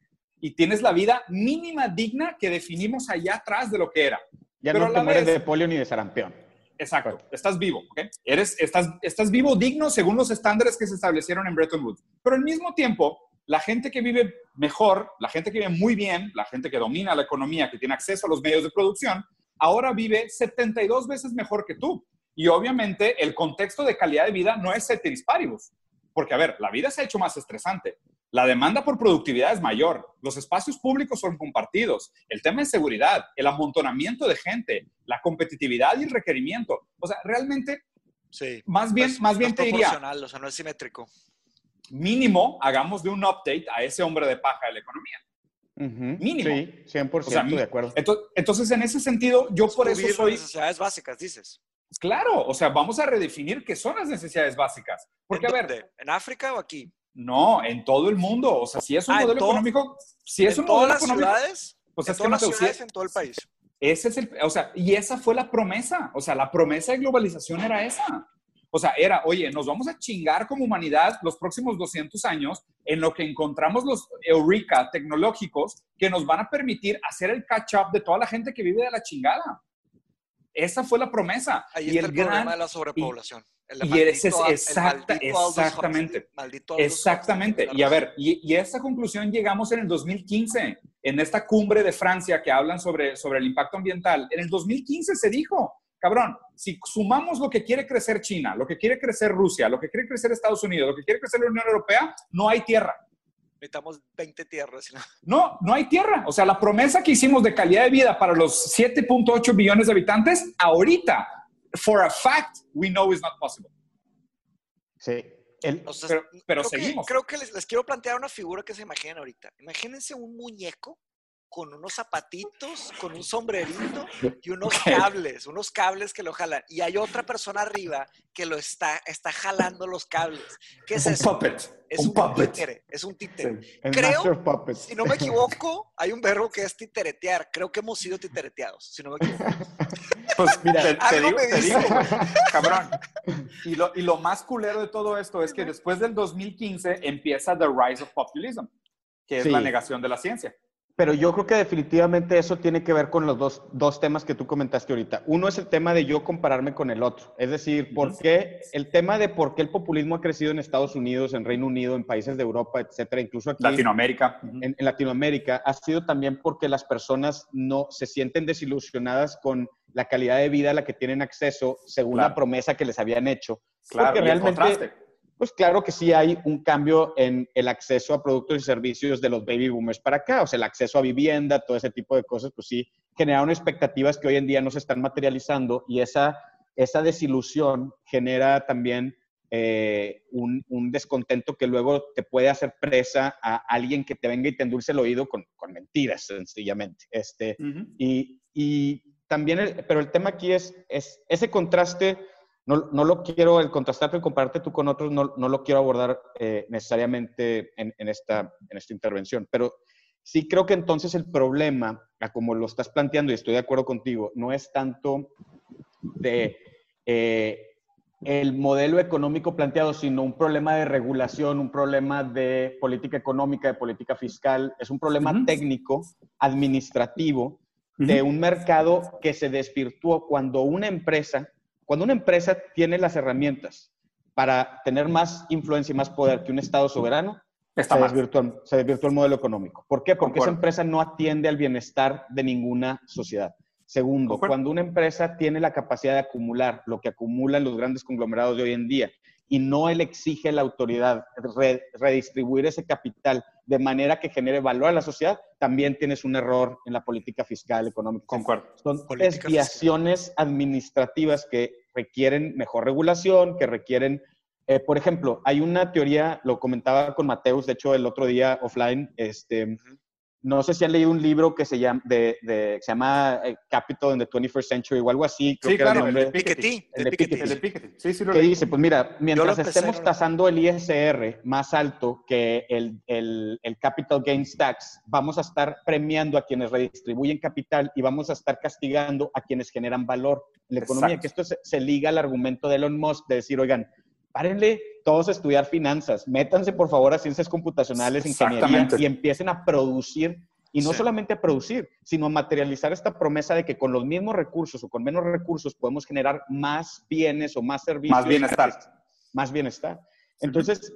y tienes la vida mínima digna que definimos allá atrás de lo que era. Ya Pero no te mueres vez- de polio ni de sarampión. Exacto, estás vivo, ¿ok? Eres, estás, estás vivo digno según los estándares que se establecieron en Bretton Woods. Pero al mismo tiempo, la gente que vive mejor, la gente que vive muy bien, la gente que domina la economía, que tiene acceso a los medios de producción, ahora vive 72 veces mejor que tú. Y obviamente el contexto de calidad de vida no es ceteris paribus. Porque, a ver, la vida se ha hecho más estresante. La demanda por productividad es mayor. Los espacios públicos son compartidos. El tema de seguridad, el amontonamiento de gente, la competitividad y el requerimiento. O sea, realmente, Sí. más bien, es- más bien te diría, proporcional, o sea, no es simétrico. Mínimo hagamos de un update a ese hombre de paja de la economía. Ujú, Mínimo. Sí, 100% O sea, de acuerdo. Entonces, entonces, en ese sentido, yo por eso soy, las necesidades básicas, dices. claro, o sea, vamos a redefinir qué son las necesidades básicas. Porque, a ¿En ver, dónde? ¿En África o aquí? no, en todo el mundo, o sea, si es un Ah, modelo todo- económico, si es ¿En un todas modelo las económico, ciudades? pues ¿En es que todas las Mateo, si ciudades es- en todo el país? Ese es el, o sea, y esa fue la promesa, o sea, la promesa de globalización era esa. O sea, era, oye, nos vamos a chingar como humanidad los próximos 200 años en lo que encontramos los eureka tecnológicos que nos van a permitir hacer el catch-up de toda la gente que vive de la chingada. Esa fue la promesa. Ahí y está el, problema de la sobrepoblación. y ese es exacta, exactamente. exactamente. Y a ver, y, y, a esa conclusión llegamos en el 2015, en esta cumbre de Francia que hablan sobre, sobre el impacto ambiental. En el 2015 se dijo, cabrón, si sumamos lo que quiere crecer China, lo que quiere crecer Rusia, lo que quiere crecer Estados Unidos, lo que quiere crecer la Unión Europea, no hay tierra. Necesitamos 20 tierras. No, no hay tierra. O sea, la promesa que hicimos de calidad de vida para los 7.8 billones de habitantes, ahorita, for a fact, we know is not possible. Sí. pero, seguimos. creo que les, les, quiero plantear una figura que se imaginen ahorita. Imagínense un muñeco con unos zapatitos, con un sombrerito [LAUGHS] y unos cables, unos cables que lo jalan. Y hay otra persona arriba que lo está, está jalando los cables. ¿Qué es, un eso? Puppet. Es un, títere, es un títere. Creo, si no me equivoco, [LAUGHS] hay un verbo que es titeretear. Creo que hemos sido titereteados, si no me equivoco. [LAUGHS] Pues mira, te, digo, te digo, cabrón. Y lo, y lo más culero de todo esto es que después del 2015 empieza The Rise of Populism, que es la negación de la ciencia. Pero yo creo que definitivamente eso tiene que ver con los dos, dos, temas que tú comentaste ahorita. Uno es el tema de yo compararme con el otro. Es decir, ¿por qué el tema de por qué el populismo ha crecido en Estados Unidos, en Reino Unido, en países de Europa, etcétera, incluso aquí. Latinoamérica. En, en Latinoamérica, ha sido también porque las personas no se sienten desilusionadas con la calidad de vida a la que tienen acceso según la promesa que les habían hecho. Claro, porque realmente pues claro que sí hay un cambio en el acceso a productos y servicios de los baby boomers para acá, o sea, el acceso a vivienda, todo ese tipo de cosas, pues sí generaron expectativas que hoy en día no se están materializando y esa, esa desilusión genera también eh, un, descontento que luego te puede hacer presa a alguien que te venga y te endulce el oído con, mentiras, sencillamente. Este, y, y, también, pero el tema aquí es, es ese contraste no, no, lo quiero, el contrastarte y compararte tú con otros, no, no lo quiero abordar eh, necesariamente en, en, esta, en esta intervención, pero sí creo que entonces el problema, como lo estás planteando, y estoy de acuerdo contigo, no es tanto de eh, el modelo económico planteado, sino un problema de regulación, un problema de política económica, de política fiscal, es un problema técnico, administrativo, de un mercado que se desvirtuó cuando una empresa cuando una empresa tiene las herramientas para tener más influencia y más poder que un Estado soberano, se, desvirtuó, se el modelo económico. ¿Por qué? Porque esa empresa no atiende al bienestar de ninguna sociedad. Segundo, cuando una empresa tiene la capacidad de acumular lo que acumulan los grandes conglomerados de hoy en día y no él exige a la autoridad redistribuir ese capital de manera que genere valor a la sociedad, también tienes un error en la política fiscal, económica. Concuerdo. Son desviaciones administrativas que requieren mejor regulación, que requieren, eh, por ejemplo, hay una teoría, lo comentaba con Mateus, de hecho el otro día offline, este, no sé si han leído un libro que se llama, de, de, se llama eh, Capital in the 21st Century o algo así. Creo sí, claro, el de Piketty. El de Piketty. Sí, sí, lo que dice, pues mira, mientras estemos tasando el ISR más alto que el, el, el, Capital Gains Tax, vamos a estar premiando a quienes redistribuyen capital y vamos a estar castigando a quienes generan valor en la economía. Que esto se, se liga al argumento de Elon Musk de decir, oigan, párenle todos a estudiar finanzas, métanse por favor a ciencias computacionales, ingeniería y empiecen a producir, y no solamente a producir, sino a materializar esta promesa de que con los mismos recursos o con menos recursos podemos generar más bienes o más servicios. Más bienestar. Más bienestar. Entonces,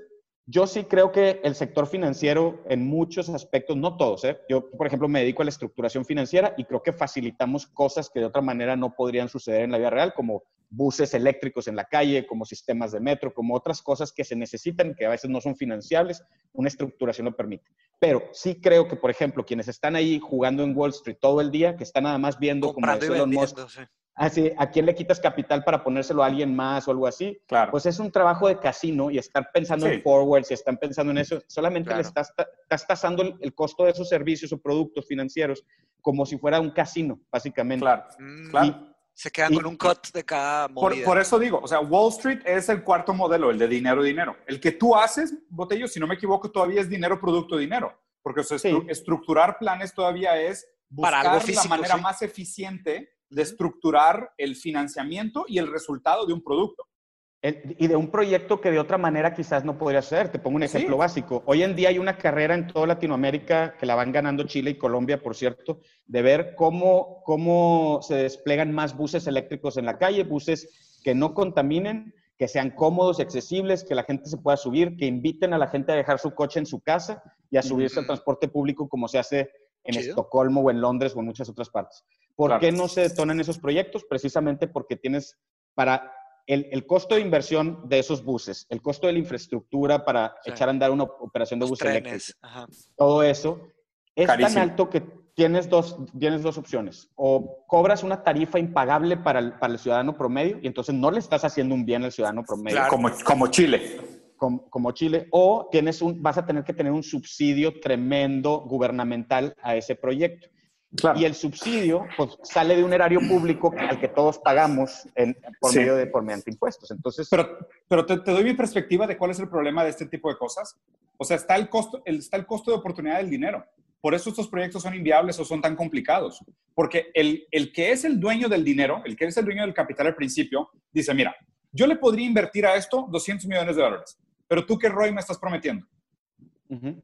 yo sí creo que el sector financiero en muchos aspectos, no todos, ¿eh? yo por ejemplo me dedico a la estructuración financiera y creo que facilitamos cosas que de otra manera no podrían suceder en la vida real, como buses eléctricos en la calle, como sistemas de metro, como otras cosas que se necesitan, que a veces no son financiables, una estructuración lo permite. Pero sí creo que, por ejemplo, quienes están ahí jugando en Wall Street todo el día, que están nada más viendo como Elon Musk, así, ¿a quién le quitas capital para ponérselo a alguien más o algo así? Claro. Pues es un trabajo de casino y estar pensando en forwards y están pensando en eso, solamente le estás, estás tasando el, costo de esos servicios o productos financieros como si fuera un casino, básicamente. Claro, mm. claro. Se quedan con un cut de cada movida. Por, eso digo, o sea, Wall Street es el cuarto modelo, el de dinero, dinero. El que tú haces, Botello, si no me equivoco, todavía es dinero, producto, dinero. Porque estructurar planes todavía es buscar la manera más eficiente de estructurar el financiamiento y el resultado de un producto. y de un proyecto que de otra manera quizás no podría ser. Te pongo un ejemplo básico. Hoy en día hay una carrera en toda Latinoamérica, que la van ganando Chile y Colombia, por cierto, de ver cómo, cómo se desplegan más buses eléctricos en la calle, buses que no contaminen, que sean cómodos y accesibles, que la gente se pueda subir, que inviten a la gente a dejar su coche en su casa y a subirse al transporte público como se hace en Estocolmo o en Londres o en muchas otras partes. ¿Por qué no se detonan esos proyectos? Precisamente porque tienes para el, costo de inversión de esos buses, el costo de la infraestructura para echar a andar una operación de buses eléctricos, todo eso es tan alto que tienes dos, tienes dos opciones. O cobras una tarifa impagable para el, para el ciudadano promedio y entonces no le estás haciendo un bien al ciudadano promedio. Como, como Chile. Como, como, Chile. O tienes un, vas a tener que tener un subsidio tremendo gubernamental a ese proyecto. Y el subsidio pues, sale de un erario público al que todos pagamos por medio de por mediante impuestos. Entonces, pero, pero te, doy mi perspectiva de cuál es el problema de este tipo de cosas. O sea, está el costo, el, está el costo de oportunidad del dinero. Por eso estos proyectos son inviables o son tan complicados. Porque el, el que es el dueño del dinero, el que es el dueño del capital al principio, dice, mira, yo le podría invertir a esto 200 millones de dólares, pero tú qué ROI me estás prometiendo.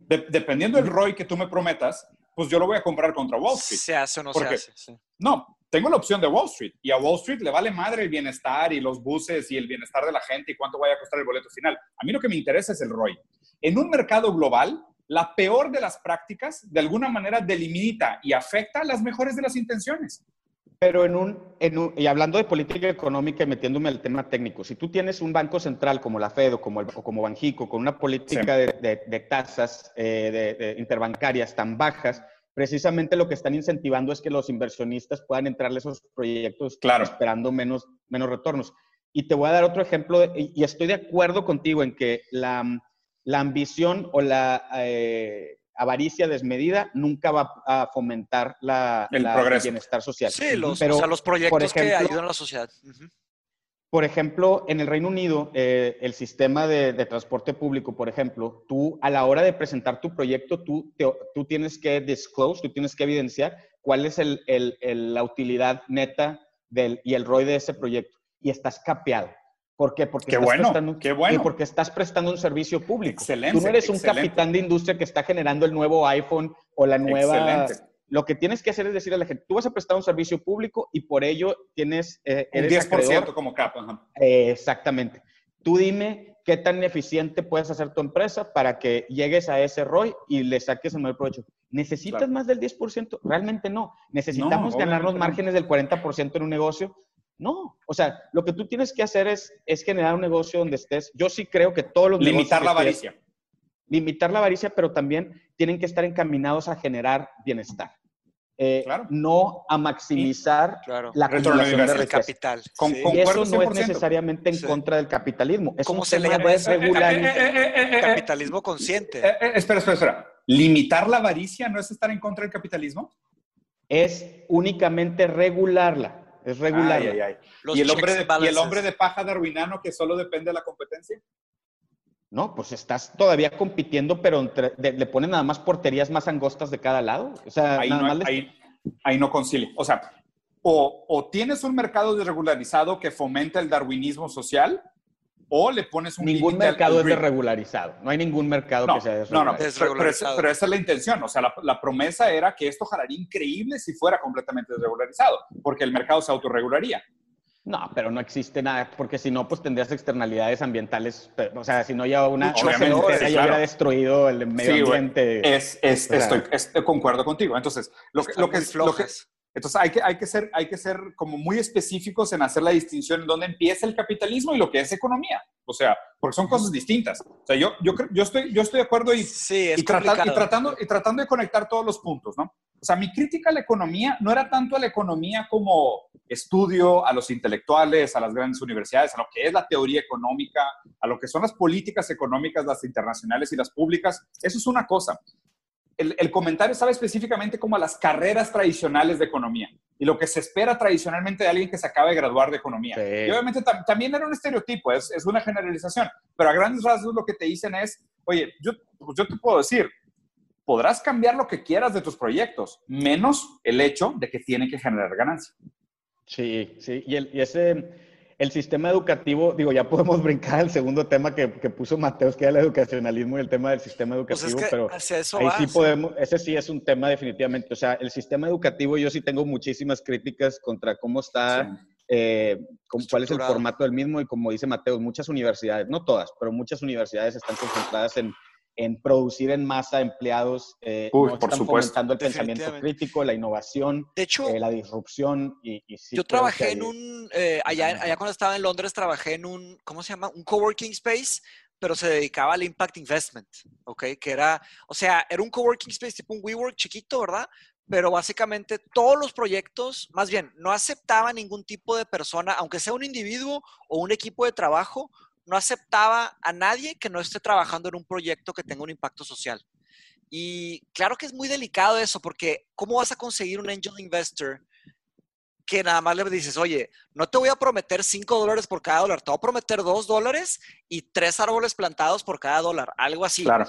dependiendo del ROI que tú me prometas, pues yo lo voy a comprar contra Wall Street. ¿Se hace o no se hace? No, tengo la opción de Wall Street y a Wall Street le vale madre el bienestar y los buses y el bienestar de la gente y cuánto vaya a costar el boleto final. A mí lo que me interesa es el ROI. En un mercado global, la peor de las prácticas de alguna manera delimita y afecta las mejores de las intenciones. Pero en un, y hablando de política económica y metiéndome al tema técnico, si tú tienes un banco central como la Fed o como, el, como Banjico, con una política de, tasas eh, de, interbancarias tan bajas, precisamente lo que están incentivando es que los inversionistas puedan entrarle a esos proyectos esperando menos, menos retornos. Y te voy a dar otro ejemplo, y, estoy de acuerdo contigo en que la, la ambición o la... Eh, avaricia desmedida nunca va a fomentar la, el, bienestar social. Sí, los, o sea, los proyectos que ayudan a la sociedad. Por ejemplo, en el Reino Unido, eh, el sistema de, transporte público, por ejemplo, tú a la hora de presentar tu proyecto, tú, tú tienes que disclose, tú tienes que evidenciar cuál es el, el, la utilidad neta del, y el ROI de ese proyecto. Y estás capeado. ¿Por qué? Porque, qué estás, bueno, prestando, qué bueno. porque estás prestando un servicio público. Excelente. Tú no eres un capitán de industria que está generando el nuevo iPhone o la nueva. Excelente. Lo que tienes que hacer es decir a la gente, tú vas a prestar un servicio público y por ello tienes... Eh, eres 10% como capa. Eh, exactamente. Tú dime qué tan eficiente puedes hacer tu empresa para que llegues a ese ROI y le saques el mayor provecho. ¿Necesitas más del 10%? Realmente no. ¿Necesitamos ganar los márgenes del 40% en un negocio? No, o sea, lo que tú tienes que hacer es, es generar un negocio donde estés. Yo sí creo que todos los Limitar la avaricia. Limitar la avaricia, pero también tienen que estar encaminados a generar bienestar. Eh, claro. No a maximizar la acumulación de riqueza. capital. y eso no es necesariamente en contra del capitalismo. Es ¿Cómo se le llama eso? capitalismo consciente. espera, espera, espera. ¿Limitar la avaricia no es estar en contra del capitalismo? Es únicamente regularla es regular. ¿Y, el hombre de, ¿Y el hombre de paja darwinano que solo depende de la competencia? No, pues estás todavía compitiendo, pero le ponen nada más porterías más angostas de cada lado. O sea, ahí, no, ahí, no concilia. O sea, o, o, tienes un mercado desregularizado que fomenta el darwinismo social, o le pones un Ningún mercado es desregularizado. No hay ningún mercado que sea desregularizado. No, no, pero, pero, esa es la intención. O sea, la, la, promesa era que esto jalaría increíble si fuera completamente desregularizado, porque el mercado se autorregularía. No, pero no existe nada, porque si no, pues tendrías externalidades ambientales. O sea, si no ya una Obviamente, ya hubiera destruido el medio ambiente. Es, es, estoy, concuerdo contigo. Entonces, lo, que, lo, que, lo, que, entonces hay que, hay, que ser, hay que ser como muy específicos en hacer la distinción en dónde empieza el capitalismo y lo que es economía. O sea, porque son cosas distintas. O sea, yo, yo, yo, estoy, yo estoy de acuerdo y, y, tratando, y tratando de conectar todos los puntos, ¿no? O sea, mi crítica a la economía no era tanto a la economía como estudio, a los intelectuales, a las grandes universidades, a lo que es la teoría económica, a lo que son las políticas económicas, las internacionales y las públicas. Eso es una cosa el, comentario estaba específicamente como a las carreras tradicionales de economía y lo que se espera tradicionalmente de alguien que se acaba de graduar de economía. Y obviamente también era un estereotipo, es, es, una generalización, pero a grandes rasgos lo que te dicen es, oye, yo, pues yo te puedo decir, podrás cambiar lo que quieras de tus proyectos, menos el hecho de que tiene que generar ganancia. Sí, sí, y, el, y ese el sistema educativo, digo, ya podemos [LAUGHS] brincar al segundo tema que, que puso Mateos, que era el educacionalismo y el tema del sistema Pues educativo, es que pero hacia eso ahí va, sí podemos, ese sí es un tema definitivamente. O sea, el sistema educativo, yo sí tengo muchísimas críticas contra cómo está, eh, con- cuál es el formato del mismo y como dice Mateos, muchas universidades, no todas, pero muchas universidades están concentradas en, en producir en masa empleados, eh, Uy, no por están supuesto. fomentando el pensamiento crítico, la innovación, De hecho, eh, la disrupción y, y sí yo trabajé en un, eh, allá, allá cuando estaba en Londres, trabajé en un, ¿cómo se llama? Un coworking space, pero se dedicaba al impact investment, ¿ok? Que era, o sea, era un coworking space tipo un WeWork chiquito, ¿verdad? Pero básicamente todos los proyectos, más bien, no aceptaba ningún tipo de persona, aunque sea un individuo o un equipo de trabajo, no aceptaba a nadie que no esté trabajando en un proyecto que tenga un impacto social. Y claro que es muy delicado eso, porque ¿cómo vas a conseguir un angel investor que nada más le dices, oye, no te voy a prometer 5 dólares por cada dólar, te voy a prometer 2 dólares y tres árboles plantados por cada dólar, algo así. Claro,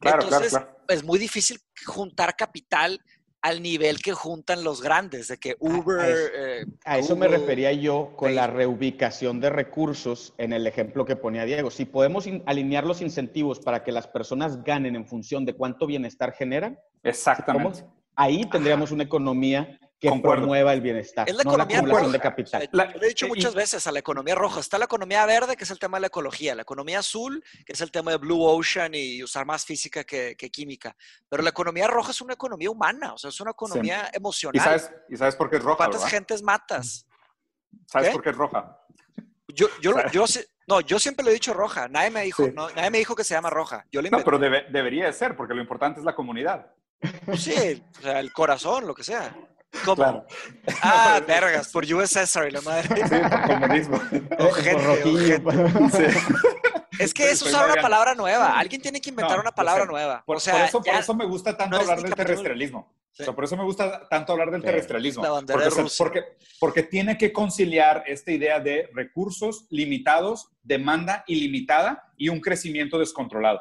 Entonces, claro, claro. es muy difícil juntar capital al nivel que juntan los grandes, de que Uber... a eso- eh, A eso me refería yo con la reubicación de recursos en el ejemplo que ponía Diego. Si podemos in- alinear los incentivos para que las personas ganen en función de cuánto bienestar generan, Exactamente. ¿cómo? ahí tendríamos una economía que Concuerdo. promueva el bienestar, Es la no la economía roja. de capital. O sea, La- yo le he dicho y- muchas veces a la economía roja. Está la economía verde, que es el tema de la ecología. La economía azul, que es el tema de Blue Ocean y usar más física que, que química. Pero la economía roja es una economía humana, o sea, es una economía emocional. ¿Y sabes, ¿Y sabes por qué es roja? ¿Cuántas verdad? gentes matas? ¿Sabes qué? por qué es roja? Yo, yo, [LAUGHS] yo, sé- no, yo siempre le he dicho roja. Nadie me dijo, Sí. no, nadie me dijo que se llama roja. Yo le No, pero debe- debería de ser, porque lo importante es la comunidad. Pues sí, o sea, el corazón, lo que sea. ¿Cómo? Claro. Ah, vergas, por USSR y la madre. Sí, por comunismo. [LAUGHS] Ojete, Por rojillo, ojete. Sí. Es que es Estoy usar una palabra nueva. Alguien tiene que inventar No, una palabra nueva. Por, o sea, por eso, por eso me gusta tanto no es hablar del terrestrialismo. Sí. O sea, por eso me gusta tanto hablar del Sí. terrestrialismo. La bandera porque, de o sea, Rusia. porque, porque tiene que conciliar esta idea de recursos limitados, demanda ilimitada y un crecimiento descontrolado.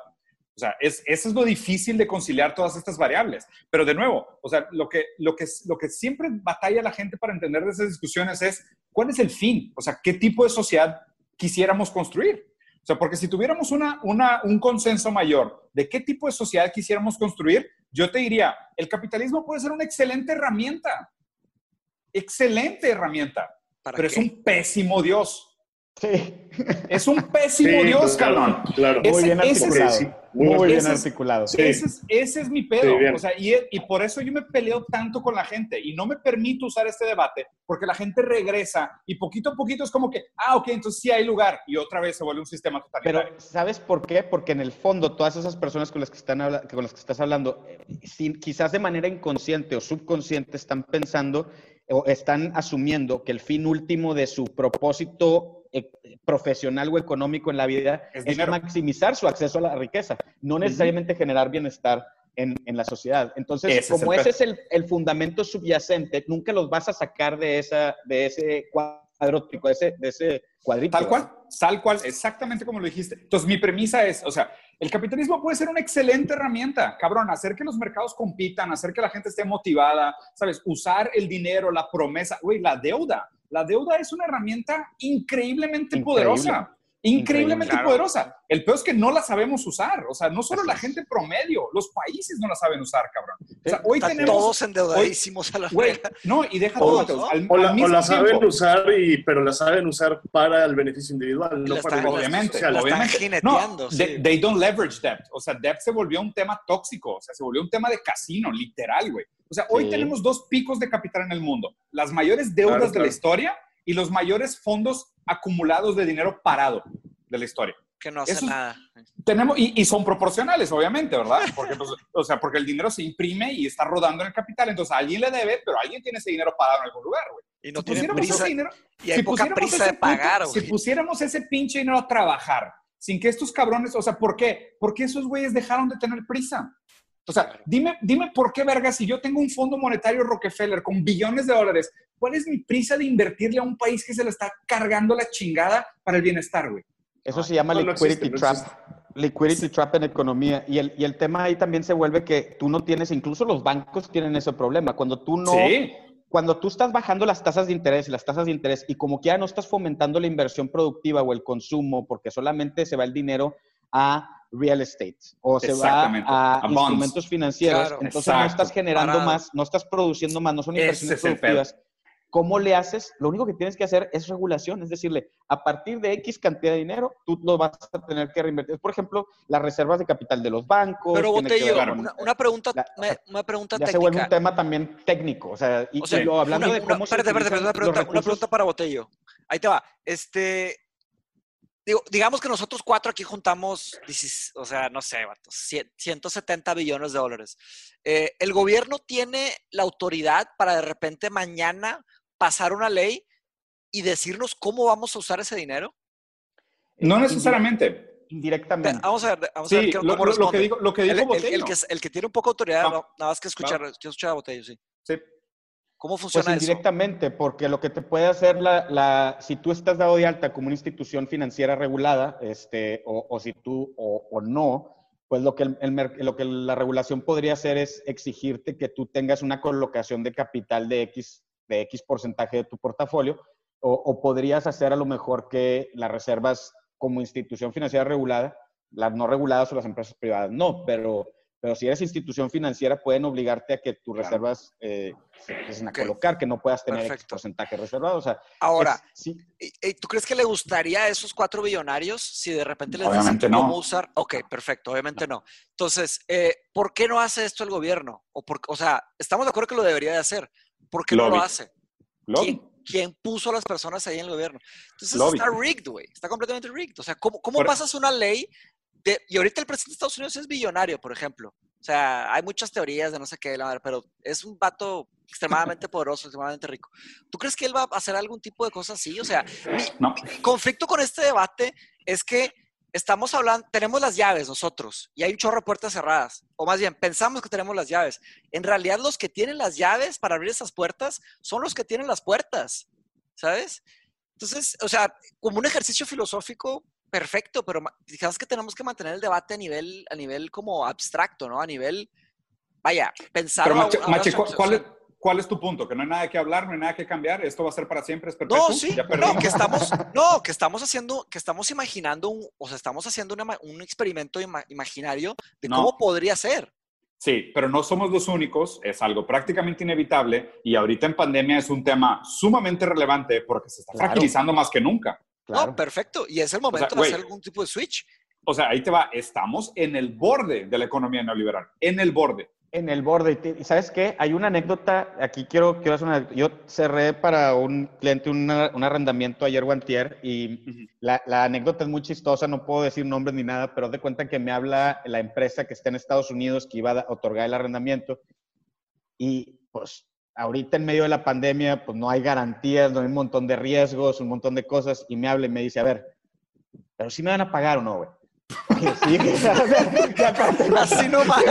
O sea, es, eso es lo difícil de conciliar todas estas variables. Pero de nuevo, o sea, lo que, lo que, lo que siempre batalla la gente para entender de esas discusiones es cuál es el fin, o sea, qué tipo de sociedad quisiéramos construir. O sea, porque si tuviéramos una, una, un consenso mayor de qué tipo de sociedad quisiéramos construir, yo te diría, el capitalismo puede ser una excelente herramienta. Excelente herramienta. ¿para Pero qué? es un pésimo Dios. Sí, Es un [LAUGHS] pésimo Sí, Dios, claro, cabrón. Claro. Ese- muy bien ese muy muy bien ese es- articulado. Sí. Ese, es, ese es mi pedo. Sí, o sea, y, y por eso yo me peleo tanto con la gente y no me permito usar este debate porque la gente regresa y poquito a poquito es como que, ah, ok, entonces sí hay lugar y otra vez se vuelve un sistema Pero totalitario. ¿sabes por qué? Porque en el fondo todas esas personas con las que, están habla- con las que estás hablando, eh, sin- quizás de manera inconsciente o subconsciente están pensando o están asumiendo que el fin último de su propósito eh, profesional o económico en la vida Es es, maximizar su acceso a la riqueza, no necesariamente generar bienestar en, en la sociedad. Entonces, Ese es como el ese es el, el fundamento subyacente, nunca los vas a sacar de, esa, de ese cuadro, de ese, de ese cuadrito. Tal cual, tal cual, exactamente como lo dijiste. Entonces, mi premisa es, o sea, el capitalismo puede ser una excelente herramienta, cabrón, hacer que los mercados compitan, hacer que la gente esté motivada, ¿sabes? Usar el dinero, la promesa, güey, la deuda. La deuda es una herramienta increíblemente Increíble. poderosa. Increíblemente Increíble, claro. poderosa. El peor es que no la sabemos usar. O sea, no solo Así la es. gente promedio, los países no la saben usar, cabrón. O sea, hoy Están tenemos... todos endeudadísimos a la verga. no, y deja O- todo, Mateus, al, O la, al o la saben usar, y, pero la saben usar para el beneficio individual, no para el están- beneficio obviamente, social. la están obviamente. jineteando, No, sí. they, they don't leverage debt. O sea, debt se volvió un tema tóxico, o sea, se volvió un tema de casino, literal, güey. O sea, hoy Sí. tenemos dos picos de capital en el mundo. Las mayores deudas Claro, de claro. la historia y los mayores fondos acumulados de dinero parado de la historia. Que no hace Eso es- nada. Tenemos, y, y son proporcionales, obviamente, ¿verdad? Porque, pues, o sea, porque el dinero se imprime y está rodando en el capital, entonces alguien le debe, pero alguien tiene ese dinero parado en algún lugar, güey. Y no Si pusiéramos prisa. ese dinero- Y hay si poca prisa de pagar, güey. Si pusiéramos ese pinche dinero a trabajar, sin que estos cabrones, o sea, ¿por qué? Porque esos güeyes dejaron de tener prisa. O sea, dime, dime por qué, verga, si yo tengo un fondo monetario Rockefeller con billones de dólares, ¿cuál es mi prisa de invertirle a un país que se le está cargando la chingada para el bienestar, güey? Eso se llama No, no liquidity existe, no trap. existe. Liquidity trap en economía. Y el, y el tema ahí también se vuelve que tú no tienes, incluso los bancos tienen ese problema. Cuando tú no, Sí. cuando tú estás bajando las tasas de interés y las tasas de interés y como que ya no estás fomentando la inversión productiva o el consumo porque solamente se va el dinero a real estate o se va a, instrumentos financieros, entonces no estás generando más, no estás produciendo más, no son inversiones productivas. ¿Cómo le haces? Lo único que tienes que hacer es regulación, es decirle, a partir de X cantidad de dinero, tú lo vas a tener que reinvertir. Por ejemplo, las reservas de capital de los bancos. Pero Botello, una, pregunta, una pregunta ya se vuelve un tema también técnico. O sea, y, hablando de cómo espérate, espérate, una pregunta, una pregunta para Botello. Ahí te va. Este, digamos que nosotros cuatro aquí juntamos, o sea, no sé, 170 billones de dólares. Eh, ¿El gobierno tiene la autoridad para de repente mañana pasar una ley y decirnos cómo vamos a usar ese dinero? No necesariamente. Indirectamente. Vamos a ver, vamos a ver cómo lo, lo, que digo, lo que digo el, el, que, el, que, tiene un poco de autoridad, nada más que escuchar, quiero escuchar a Botello, sí. Sí. ¿Cómo pues funciona pues indirectamente, porque lo que te puede hacer la, la, si tú estás dado de alta como una institución financiera regulada, este, o, o si tú o, o, no, pues lo que, el, lo que la regulación podría hacer es exigirte que tú tengas una colocación de capital de X, de X porcentaje de tu portafolio, o, o podrías hacer a lo mejor que las reservas como institución financiera regulada, las no reguladas o las empresas privadas no, pero pero si eres institución financiera, pueden obligarte a que tus reservas eh, se empiecen a colocar, que no puedas tener X porcentaje reservado. O sea, Ahora, sí. ¿tú crees que le gustaría a esos cuatro billonarios si de repente les dicen no. cómo usar? Ok, perfecto, obviamente no. Entonces, eh, ¿por qué no hace esto el gobierno? O, por, o sea, estamos de acuerdo que lo debería de hacer. ¿Por qué no lo hace? ¿Quién, ¿Quién, puso a las personas ahí en el gobierno? Entonces está rigged, güey. Está completamente rigged. O sea, ¿cómo, cómo pasas una ley y ahorita el presidente de Estados Unidos es billonario, por ejemplo. O sea, hay muchas teorías de no sé qué, pero es un vato extremadamente [LAUGHS] poderoso, extremadamente rico. ¿Tú crees que él va a hacer algún tipo de cosa así? O sea, mi, conflicto con este debate es que estamos hablando, tenemos las llaves nosotros y hay un chorro de puertas cerradas, o más bien pensamos que tenemos las llaves. En realidad los que tienen las llaves para abrir esas puertas son los que tienen las puertas, ¿sabes? Entonces, o sea, como un ejercicio filosófico, perfecto, pero digamos que tenemos que mantener el debate a nivel, a nivel como abstracto, ¿no? A nivel, vaya, pensar. Pero, Machi, ¿cuál, es, ¿cuál, es, tu punto? Que no hay nada que hablar, no hay nada que cambiar, esto va a ser para siempre, es perfecto. No, sí, no, que estamos, [LAUGHS] no, que estamos haciendo, que estamos imaginando, un, o sea, estamos haciendo un experimento imaginario de cómo podría ser. Sí, pero no somos los únicos, es algo prácticamente inevitable y ahorita en pandemia es un tema sumamente relevante porque se está fragilizando más que nunca. No, perfecto. Y es el momento de hacer algún tipo de switch. O sea, ahí te va. Estamos en el borde de la economía neoliberal. En el borde. En el borde. Y sabes qué? Hay una anécdota. Aquí quiero, quiero hacer una. Yo cerré para un cliente un arrendamiento ayer o antier y la, la, anécdota es muy chistosa. No puedo decir nombres ni nada, pero de cuenta que me habla la empresa que está en Estados Unidos que iba a otorgar el arrendamiento. Y pues ahorita en medio de la pandemia, pues no hay garantías, no hay un montón de riesgos, un montón de cosas, y me habla y me dice, a ver, pero si me van a pagar o no, güey. [LAUGHS] Sí, [LAUGHS] [LAUGHS] Así nomás.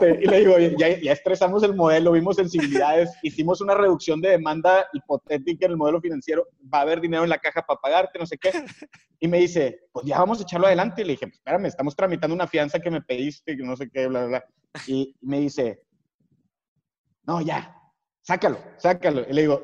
Y le digo, ya, ya, estresamos el modelo, vimos sensibilidades, hicimos una reducción de demanda hipotética en el modelo financiero, va a haber dinero en la caja para pagarte, no sé qué. Y me dice, pues ya vamos a echarlo adelante. Y le dije, pues espérame, estamos tramitando una fianza que me pediste, que no sé qué, bla, bla. Y me dice, no, ya, sácalo, sácalo. Y le digo,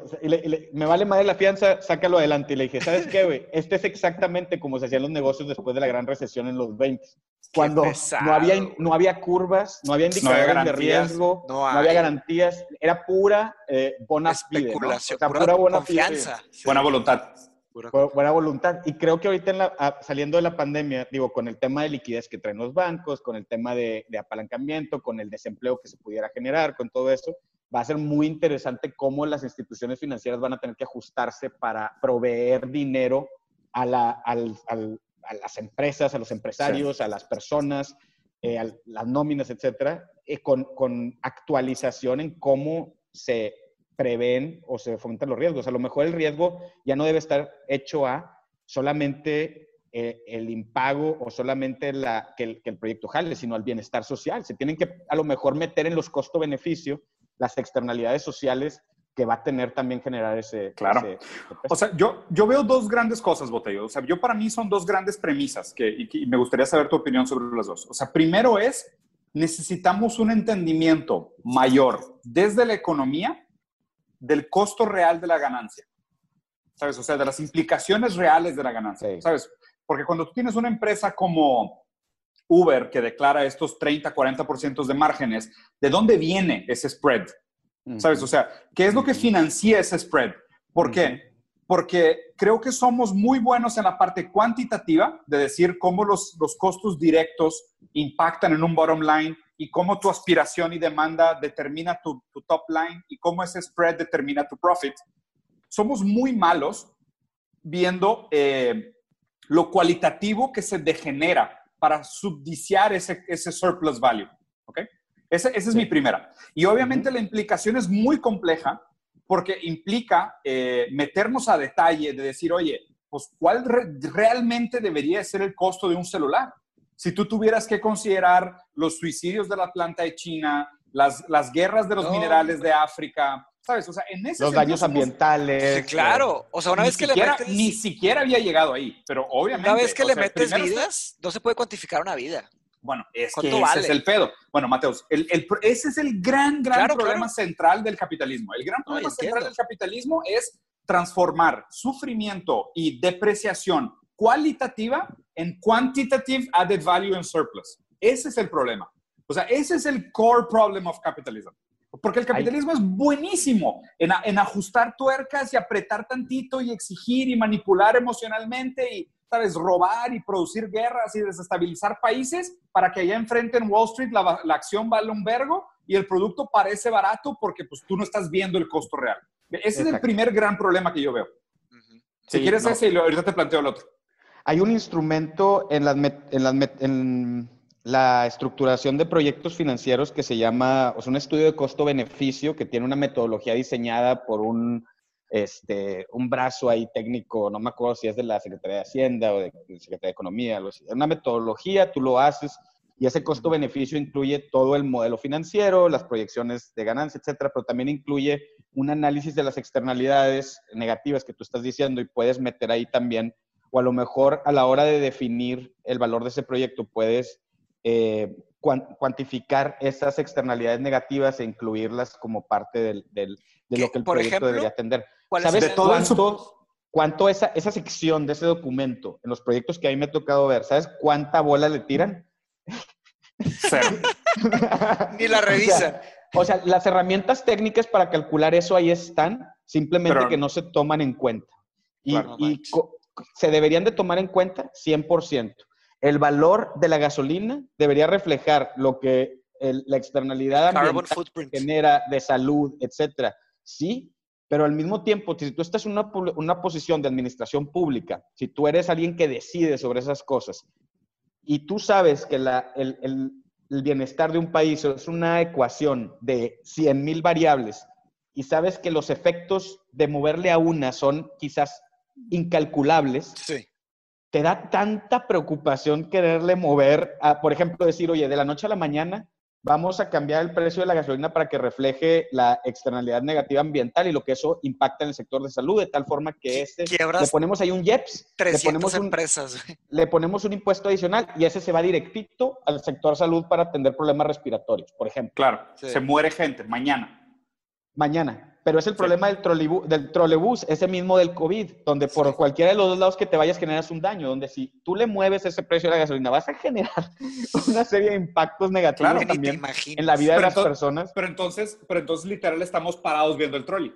me vale madre la fianza, sácalo adelante. Y le dije, ¿sabes qué, güey? Este es exactamente como se hacían los negocios después de la gran recesión en los 20. Cuando no, había, no había curvas, no había indicadores de riesgo, no, había garantías, era pura eh, bona especulación, pura, buena confianza. Buena voluntad. Buena voluntad. Y creo que ahorita en la, saliendo de la pandemia, digo, con el tema de liquidez que traen los bancos, con el tema de, de apalancamiento, con el desempleo que se pudiera generar, con todo eso, va a ser muy interesante cómo las instituciones financieras van a tener que ajustarse para proveer dinero a, la, a las empresas, a los empresarios, a las personas, eh, a las nóminas, etcétera, eh, con, con, actualización en cómo se prevén o se fomentan los riesgos. A lo mejor el riesgo ya no debe estar hecho a solamente eh, el impago o solamente la, que, el, que el proyecto jale, sino al bienestar social. Se tienen que a lo mejor meter en los costo-beneficio las externalidades sociales que va a tener también generar ese... Claro. o sea, yo, yo veo dos grandes cosas, Botello. O sea, yo para mí son dos grandes premisas que, y, me gustaría saber tu opinión sobre las dos. O sea, primero es, necesitamos un entendimiento mayor desde la economía del costo real de la ganancia. ¿Sabes? O sea, de las implicaciones reales de la ganancia. ¿Sabes? Porque cuando tú tienes una empresa como Uber que declara estos 30, 40% de márgenes, ¿de dónde viene ese spread? ¿Sabes? O sea, ¿qué es lo que financia ese spread? ¿Por qué? Porque creo que somos muy buenos en la parte cuantitativa de decir cómo los, los costos directos impactan en un bottom line y cómo tu aspiración y demanda determina tu, top line y cómo ese spread determina tu profit. Somos muy malos viendo eh, lo cualitativo que se degenera para subdiciar ese, ese surplus value. ¿Ok? Esa, es mi primera. Y obviamente la implicación es muy compleja porque implica eh, meternos a detalle de decir, oye, pues cuál realmente debería ser el costo de un celular. Si tú tuvieras que considerar los suicidios de la planta de China, las, las guerras de los minerales de África, ¿sabes? O sea, en ese Los daños ambientales. claro. O sea, una vez que le metes... Ni siquiera había llegado ahí, pero obviamente... Una vez que le metes vidas, no se puede cuantificar una vida. Bueno, es que ese es el pedo. Bueno, Mateus, el, el, ese es el gran, gran problema central del capitalismo. El gran problema central del capitalismo es transformar sufrimiento y depreciación cualitativa en quantitative added value and surplus. Ese es el problema. O sea, ese es el core problem of capitalism. Porque el capitalismo es buenísimo en, en, ajustar tuercas y apretar tantito y exigir y manipular emocionalmente y ¿sabes? Robar y producir guerras y desestabilizar países para que allá enfrente en Wall Street la, la acción vale un vergo y el producto parece barato porque pues tú no estás viendo el costo real. Ese es el primer gran problema que yo veo. Si quieres ese, y ahorita te planteo el otro. Hay un instrumento en, las en, en la estructuración de proyectos financieros que se llama, o sea, un estudio de costo-beneficio que tiene una metodología diseñada por un este, un brazo ahí técnico, no me acuerdo si es de la Secretaría de Hacienda o de la Secretaría de Economía, algo así. una metodología, tú lo haces y ese costo-beneficio incluye todo el modelo financiero, las proyecciones de ganancia, etcétera, pero también incluye un análisis de las externalidades negativas que tú estás diciendo y puedes meter ahí también, o a lo mejor a la hora de definir el valor de ese proyecto, puedes eh, cuantificar esas externalidades negativas e incluirlas como parte del, de lo que el proyecto debería atender. ¿Sabes cuánto, cuánto esa, esa sección de ese documento en los proyectos que a mí me ha tocado ver, ¿sabes cuánta bola le tiran? [LAUGHS] Ni la revisan. O sea, las herramientas técnicas para calcular eso ahí están, simplemente que no se toman en cuenta. Y, y se deberían de tomar en cuenta 100%. El valor de la gasolina debería reflejar lo que la externalidad ambiental genera de salud, etcétera. Sí, pero al mismo tiempo, si tú estás en una, posición de administración pública, si tú eres alguien que decide sobre esas cosas y tú sabes que el, bienestar de un país es una ecuación de 100 mil variables y sabes que los efectos de moverle a una son quizás incalculables, te da tanta preocupación quererle mover a, por ejemplo, decir, oye, de la noche a la mañana vamos a cambiar el precio de la gasolina para que refleje la externalidad negativa ambiental y lo que eso impacta en el sector de salud, de tal forma que este, le ponemos ahí un IEPS, le ponemos un, empresas. le ponemos un impuesto adicional y ese se va directito al sector salud para atender problemas respiratorios, por ejemplo. Claro, se muere gente mañana. Mañana. Pero es el problema del, trolebús, del trolebús, ese mismo del COVID, donde por cualquiera de los dos lados que te vayas generas un daño, donde si tú le mueves ese precio de la gasolina, vas a generar [LAUGHS] una serie de impactos negativos también en la vida de las personas. Pero entonces, pero entonces literal estamos parados viendo el trolley.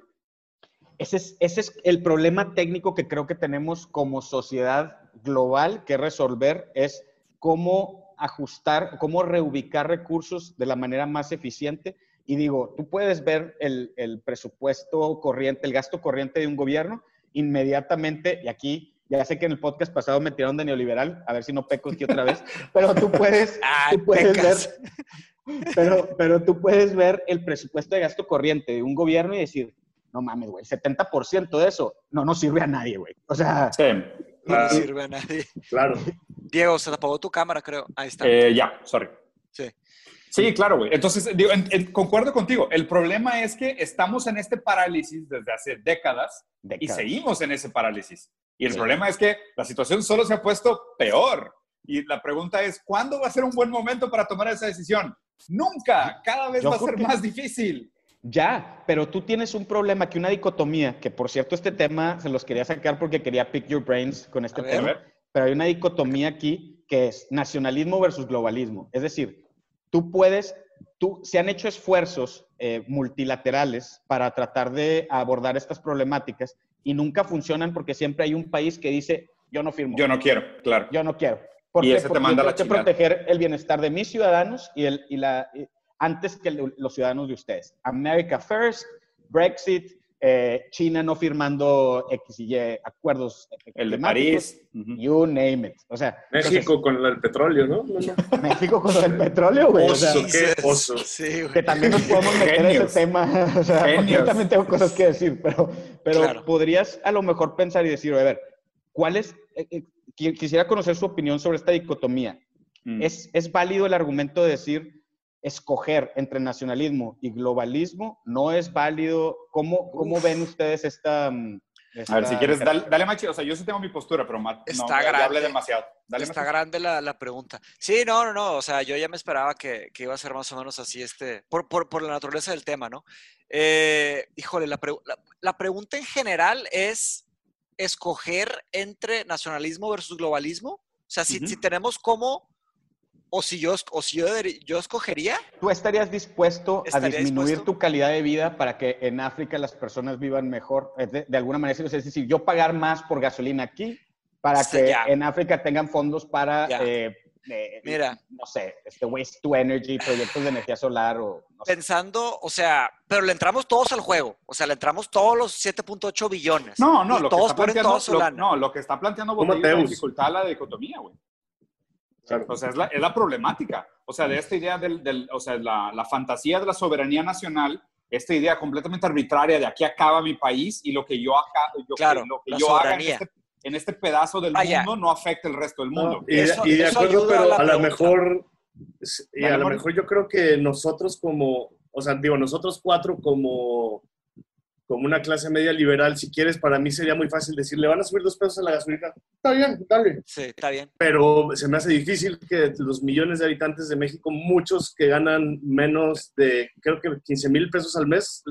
Ese es, ese es el problema técnico que creo que tenemos como sociedad global que resolver, es cómo ajustar, cómo reubicar recursos de la manera más eficiente y digo, tú puedes ver el, el, presupuesto corriente, el gasto corriente de un gobierno inmediatamente, y aquí ya sé que en el podcast pasado me tiraron de neoliberal, a ver si no peco aquí otra vez, [LAUGHS] pero tú puedes, tú puedes ver, pero, pero tú puedes ver el presupuesto de gasto corriente de un gobierno y decir, no mames, güey, 70% de eso no nos sirve a nadie, güey. O sea, no sirve a nadie. Claro. Diego, se te apagó tu cámara, creo. Ahí está. Eh, ya, sorry. Sí. Sí, claro, güey. Entonces, digo, concuerdo contigo. El problema es que estamos en este parálisis desde hace décadas, y seguimos en ese parálisis. Y el problema es que la situación solo se ha puesto peor. Y la pregunta es, ¿cuándo va a ser un buen momento para tomar esa decisión? Nunca. Cada vez va a ser más difícil. Ya, pero tú tienes un problema que una dicotomía, que por cierto este tema se los quería sacar porque quería pick your brains con este tema, pero hay una dicotomía aquí que es nacionalismo versus globalismo. Es decir, tú puedes, tú, se han hecho esfuerzos eh, multilaterales para tratar de abordar estas problemáticas y nunca funcionan porque siempre hay un país que dice, yo no firmo. Yo no quiero, claro. Yo no quiero. Porque, y ese te manda la que proteger el bienestar de mis ciudadanos y, el, y la, antes que los ciudadanos de ustedes. America First, Brexit, eh, China no firmando X y Y acuerdos. El de París. You name it. O sea, México con el petróleo, ¿no? [LAUGHS] [LAUGHS] México con el petróleo, güey. Oso, qué oso. que también nos podemos meter en ese tema. [LAUGHS] O sea, yo también tengo cosas que decir, pero, pero podrías a lo mejor pensar y decir, a ver, ¿cuál es? Eh, eh, quisiera conocer su opinión sobre esta dicotomía. Mm. ¿Es, ¿Es válido el argumento de decir escoger entre nacionalismo y globalismo no es válido. ¿Cómo, cómo ven ustedes esta, mm, A ver, si quieres, dale, dale Machi. O sea, yo sí tengo mi postura, pero Matt, está no, grande, hable demasiado. está grande la, la, pregunta. Sí, no, no, no. O sea, yo ya me esperaba que, que iba a ser más o menos así, este, por, por, por la naturaleza del tema, ¿no? Eh, híjole, la, la pregunta en general es escoger entre nacionalismo versus globalismo. O sea, si, si tenemos como o si yo, o si yo, yo escogería. ¿Tú estarías dispuesto a disminuir tu calidad de vida para que en África las personas vivan mejor? De, alguna manera, es decir, yo pagar más por gasolina aquí para que en África tengan fondos para, eh, eh, Mira, no sé, este waste to energy, proyectos de energía solar o... Pensando, o sea, pero le entramos todos al juego, o sea, le entramos todos los 7.8 billones. No, no, lo que está planteando, lo, no, lo que está planteando es dificultad la dicotomía, güey. O sea, es la, es la, problemática. O sea, de esta idea del, del o sea, la, la, fantasía de la soberanía nacional, esta idea completamente arbitraria de aquí acaba mi país y lo que yo, acá, yo, claro, lo que yo haga en este, en este, pedazo del mundo no afecta el resto del mundo. y, y, de acuerdo, pero a, lo mejor, y a lo mejor yo creo que nosotros como, o sea, digo, nosotros cuatro como como una clase media liberal, si quieres, para mí sería muy fácil decirle, van a subir dos pesos a la gasolina. Está bien, dale. Sí, está bien. Pero se me hace difícil que los millones de habitantes de México, muchos que ganan menos de, creo que 15 mil pesos al mes,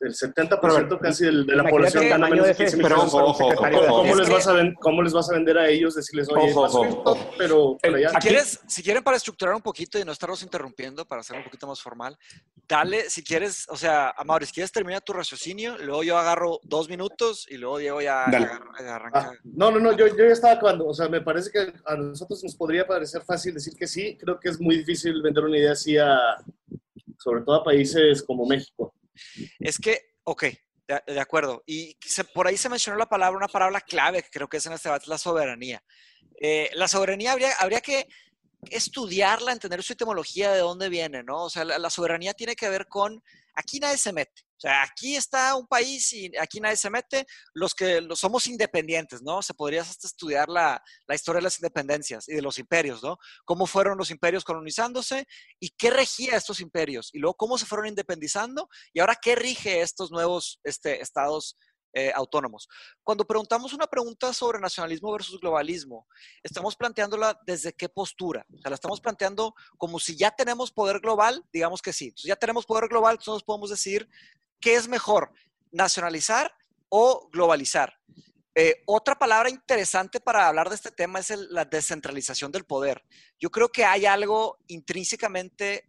el 70% casi de, la población gana menos de 15 pero, ¿Cómo, les vas a ¿Cómo les vas a vender a ellos? Decirles, oye, pero, Si, quieres, si quieren para estructurar un poquito y no estarlos interrumpiendo, para hacer un poquito más formal, dale, si quieres, o sea, Amaury, si quieres terminar tu raciocinio, luego yo agarro dos minutos y luego Diego ya arranca. Ah, no, no, no, yo, yo ya estaba cuando, o sea, me parece que a nosotros nos podría parecer fácil decir que sí, creo que es muy difícil vender una idea así a, sobre todo a países como México. Es que, ok, de, acuerdo. Y por ahí se mencionó la palabra, una palabra clave que creo que es en este debate, la soberanía. Eh, la soberanía habría, habría que estudiarla, entender su etimología, de dónde viene, ¿no? O sea, la, soberanía tiene que ver con, aquí nadie se mete. O sea, aquí está un país y aquí nadie se mete, los que los somos independientes, ¿no? Se podría hasta estudiar la, la, historia de las independencias y de los imperios, ¿no? Cómo fueron los imperios colonizándose y qué regía estos imperios, y luego cómo se fueron independizando y ahora qué rige estos nuevos este, estados eh, autónomos. Cuando preguntamos una pregunta sobre nacionalismo versus globalismo, estamos planteándola desde qué postura. O sea, la estamos planteando como si ya tenemos poder global, digamos que sí. Entonces, ya tenemos poder global, entonces podemos decir qué es mejor, nacionalizar o globalizar. Eh, otra palabra interesante para hablar de este tema es la descentralización del poder. Yo creo que hay algo intrínsecamente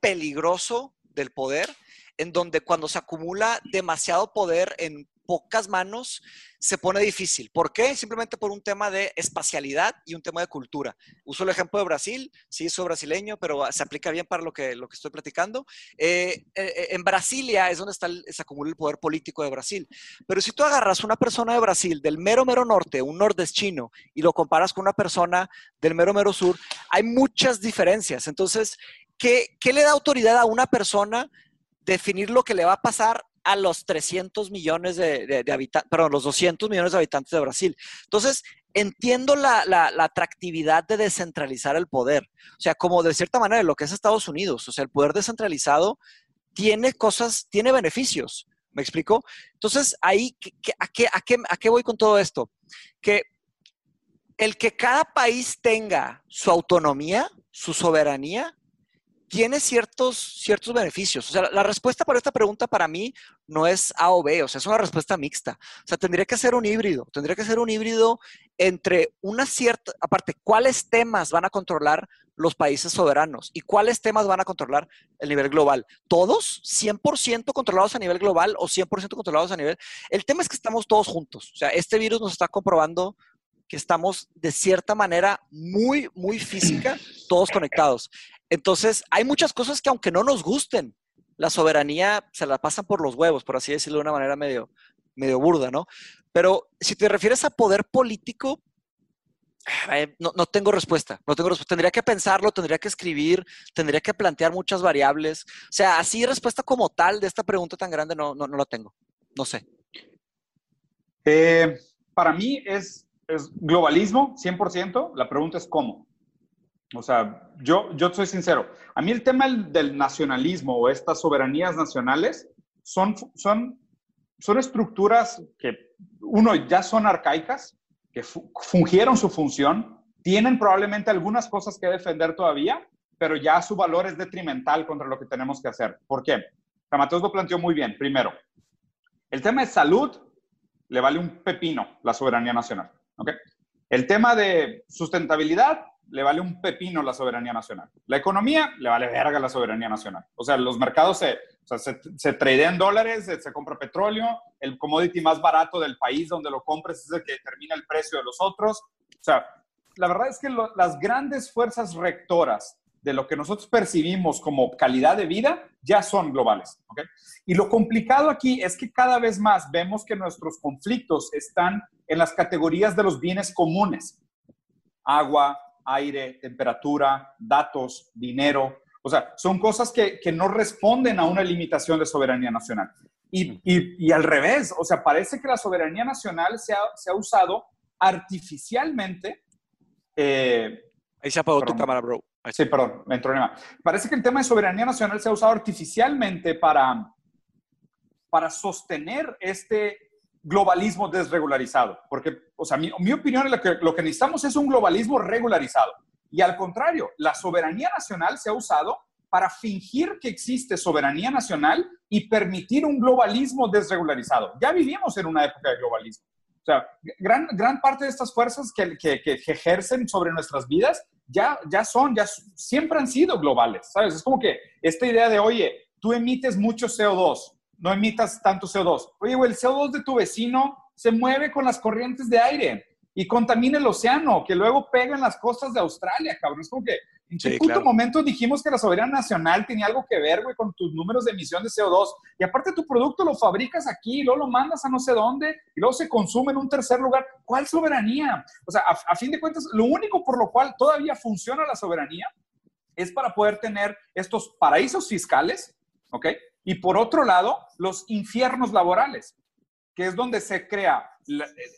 peligroso del poder, en donde cuando se acumula demasiado poder en pocas manos se pone difícil. ¿Por qué? Simplemente por un tema de espacialidad y un tema de cultura. Uso el ejemplo de Brasil, sí, soy brasileño, pero se aplica bien para lo que, lo que estoy platicando. Eh, eh, en Brasilia es donde está se acumula el poder político de Brasil. Pero si tú agarras una persona de Brasil del mero, mero norte, un nordestino, y lo comparas con una persona del mero, mero sur, hay muchas diferencias. Entonces, ¿qué, qué le da autoridad a una persona definir lo que le va a pasar a los 300 millones de, habitantes, perdón, los 200 millones de habitantes de Brasil. Entonces, entiendo la, atractividad de descentralizar el poder. O sea, como de cierta manera lo que es Estados Unidos. O sea, el poder descentralizado tiene cosas, tiene beneficios. ¿Me explico? Entonces, ahí, a, qué, a, qué, ¿a qué voy con todo esto? Que el que cada país tenga su autonomía, su soberanía, tiene ciertos, ciertos beneficios. O sea, la respuesta para esta pregunta para mí no es A o B, o sea, es una respuesta mixta. O sea, tendría que ser un híbrido, tendría que ser un híbrido entre una cierta, aparte, ¿cuáles temas van a controlar los países soberanos y cuáles temas van a controlar el nivel global? ¿Todos 100% controlados a nivel global o 100% controlados a nivel? El tema es que estamos todos juntos. O sea, este virus nos está comprobando que estamos de cierta manera muy, muy física, todos conectados. Entonces, hay muchas cosas que aunque no nos gusten, la soberanía se la pasan por los huevos, por así decirlo de una manera medio, medio burda, ¿no? Pero si te refieres a poder político, no, no, tengo respuesta, no tengo respuesta. Tendría que pensarlo, tendría que escribir, tendría que plantear muchas variables. O sea, así respuesta como tal de esta pregunta tan grande no, no, no la tengo. No sé. Eh, para mí es, es globalismo, 100%. La pregunta es cómo. O sea, yo, yo soy sincero. A mí el tema del nacionalismo o estas soberanías nacionales son, son, son estructuras que, uno, ya son arcaicas, que fungieron su función, tienen probablemente algunas cosas que defender todavía, pero ya su valor es detrimental contra lo que tenemos que hacer. ¿Por qué? Mateos lo planteó muy bien. Primero, el tema de salud le vale un pepino la soberanía nacional. ¿okay? El tema de sustentabilidad le vale un pepino la soberanía nacional. La economía le vale verga la soberanía nacional. O sea, los mercados se, o sea, se, tradean dólares, se, compra petróleo, el commodity más barato del país donde lo compres es el que determina el precio de los otros. O sea, la verdad es que las grandes fuerzas rectoras de lo que nosotros percibimos como calidad de vida ya son globales. ¿okay? Y lo complicado aquí es que cada vez más vemos que nuestros conflictos están en las categorías de los bienes comunes. Agua, aire, temperatura, datos, dinero. O sea, son cosas que, no responden a una limitación de soberanía nacional. Y, al revés, o sea, parece que la soberanía nacional se ha, usado artificialmente. Eh, Ahí se apagó tu cámara, bro. Sí, perdón, me entró en Parece que el tema de soberanía nacional se ha usado artificialmente para, para sostener este globalismo desregularizado, porque, o sea, mi, opinión es lo que, lo que necesitamos es un globalismo regularizado. Y al contrario, la soberanía nacional se ha usado para fingir que existe soberanía nacional y permitir un globalismo desregularizado. Ya vivimos en una época de globalismo. O sea, gran, gran parte de estas fuerzas que, que, que, ejercen sobre nuestras vidas ya, ya son, ya siempre han sido globales, ¿sabes? Es como que esta idea de, oye, tú emites mucho CO2, no emitas tanto CO2. Oye, güey, el CO2 de tu vecino se mueve con las corrientes de aire y contamina el océano, que luego pega en las costas de Australia, cabrón. Es como que en qué puto momento dijimos que la soberanía nacional tenía algo que ver, güey, con tus números de emisión de CO2. Y aparte tu producto lo fabricas aquí, y luego lo mandas a no sé dónde, y luego se consume en un tercer lugar. ¿Cuál soberanía? O sea, a, a fin de cuentas, lo único por lo cual todavía funciona la soberanía es para poder tener estos paraísos fiscales, ¿ok? Y por otro lado, los infiernos laborales, que es donde se crea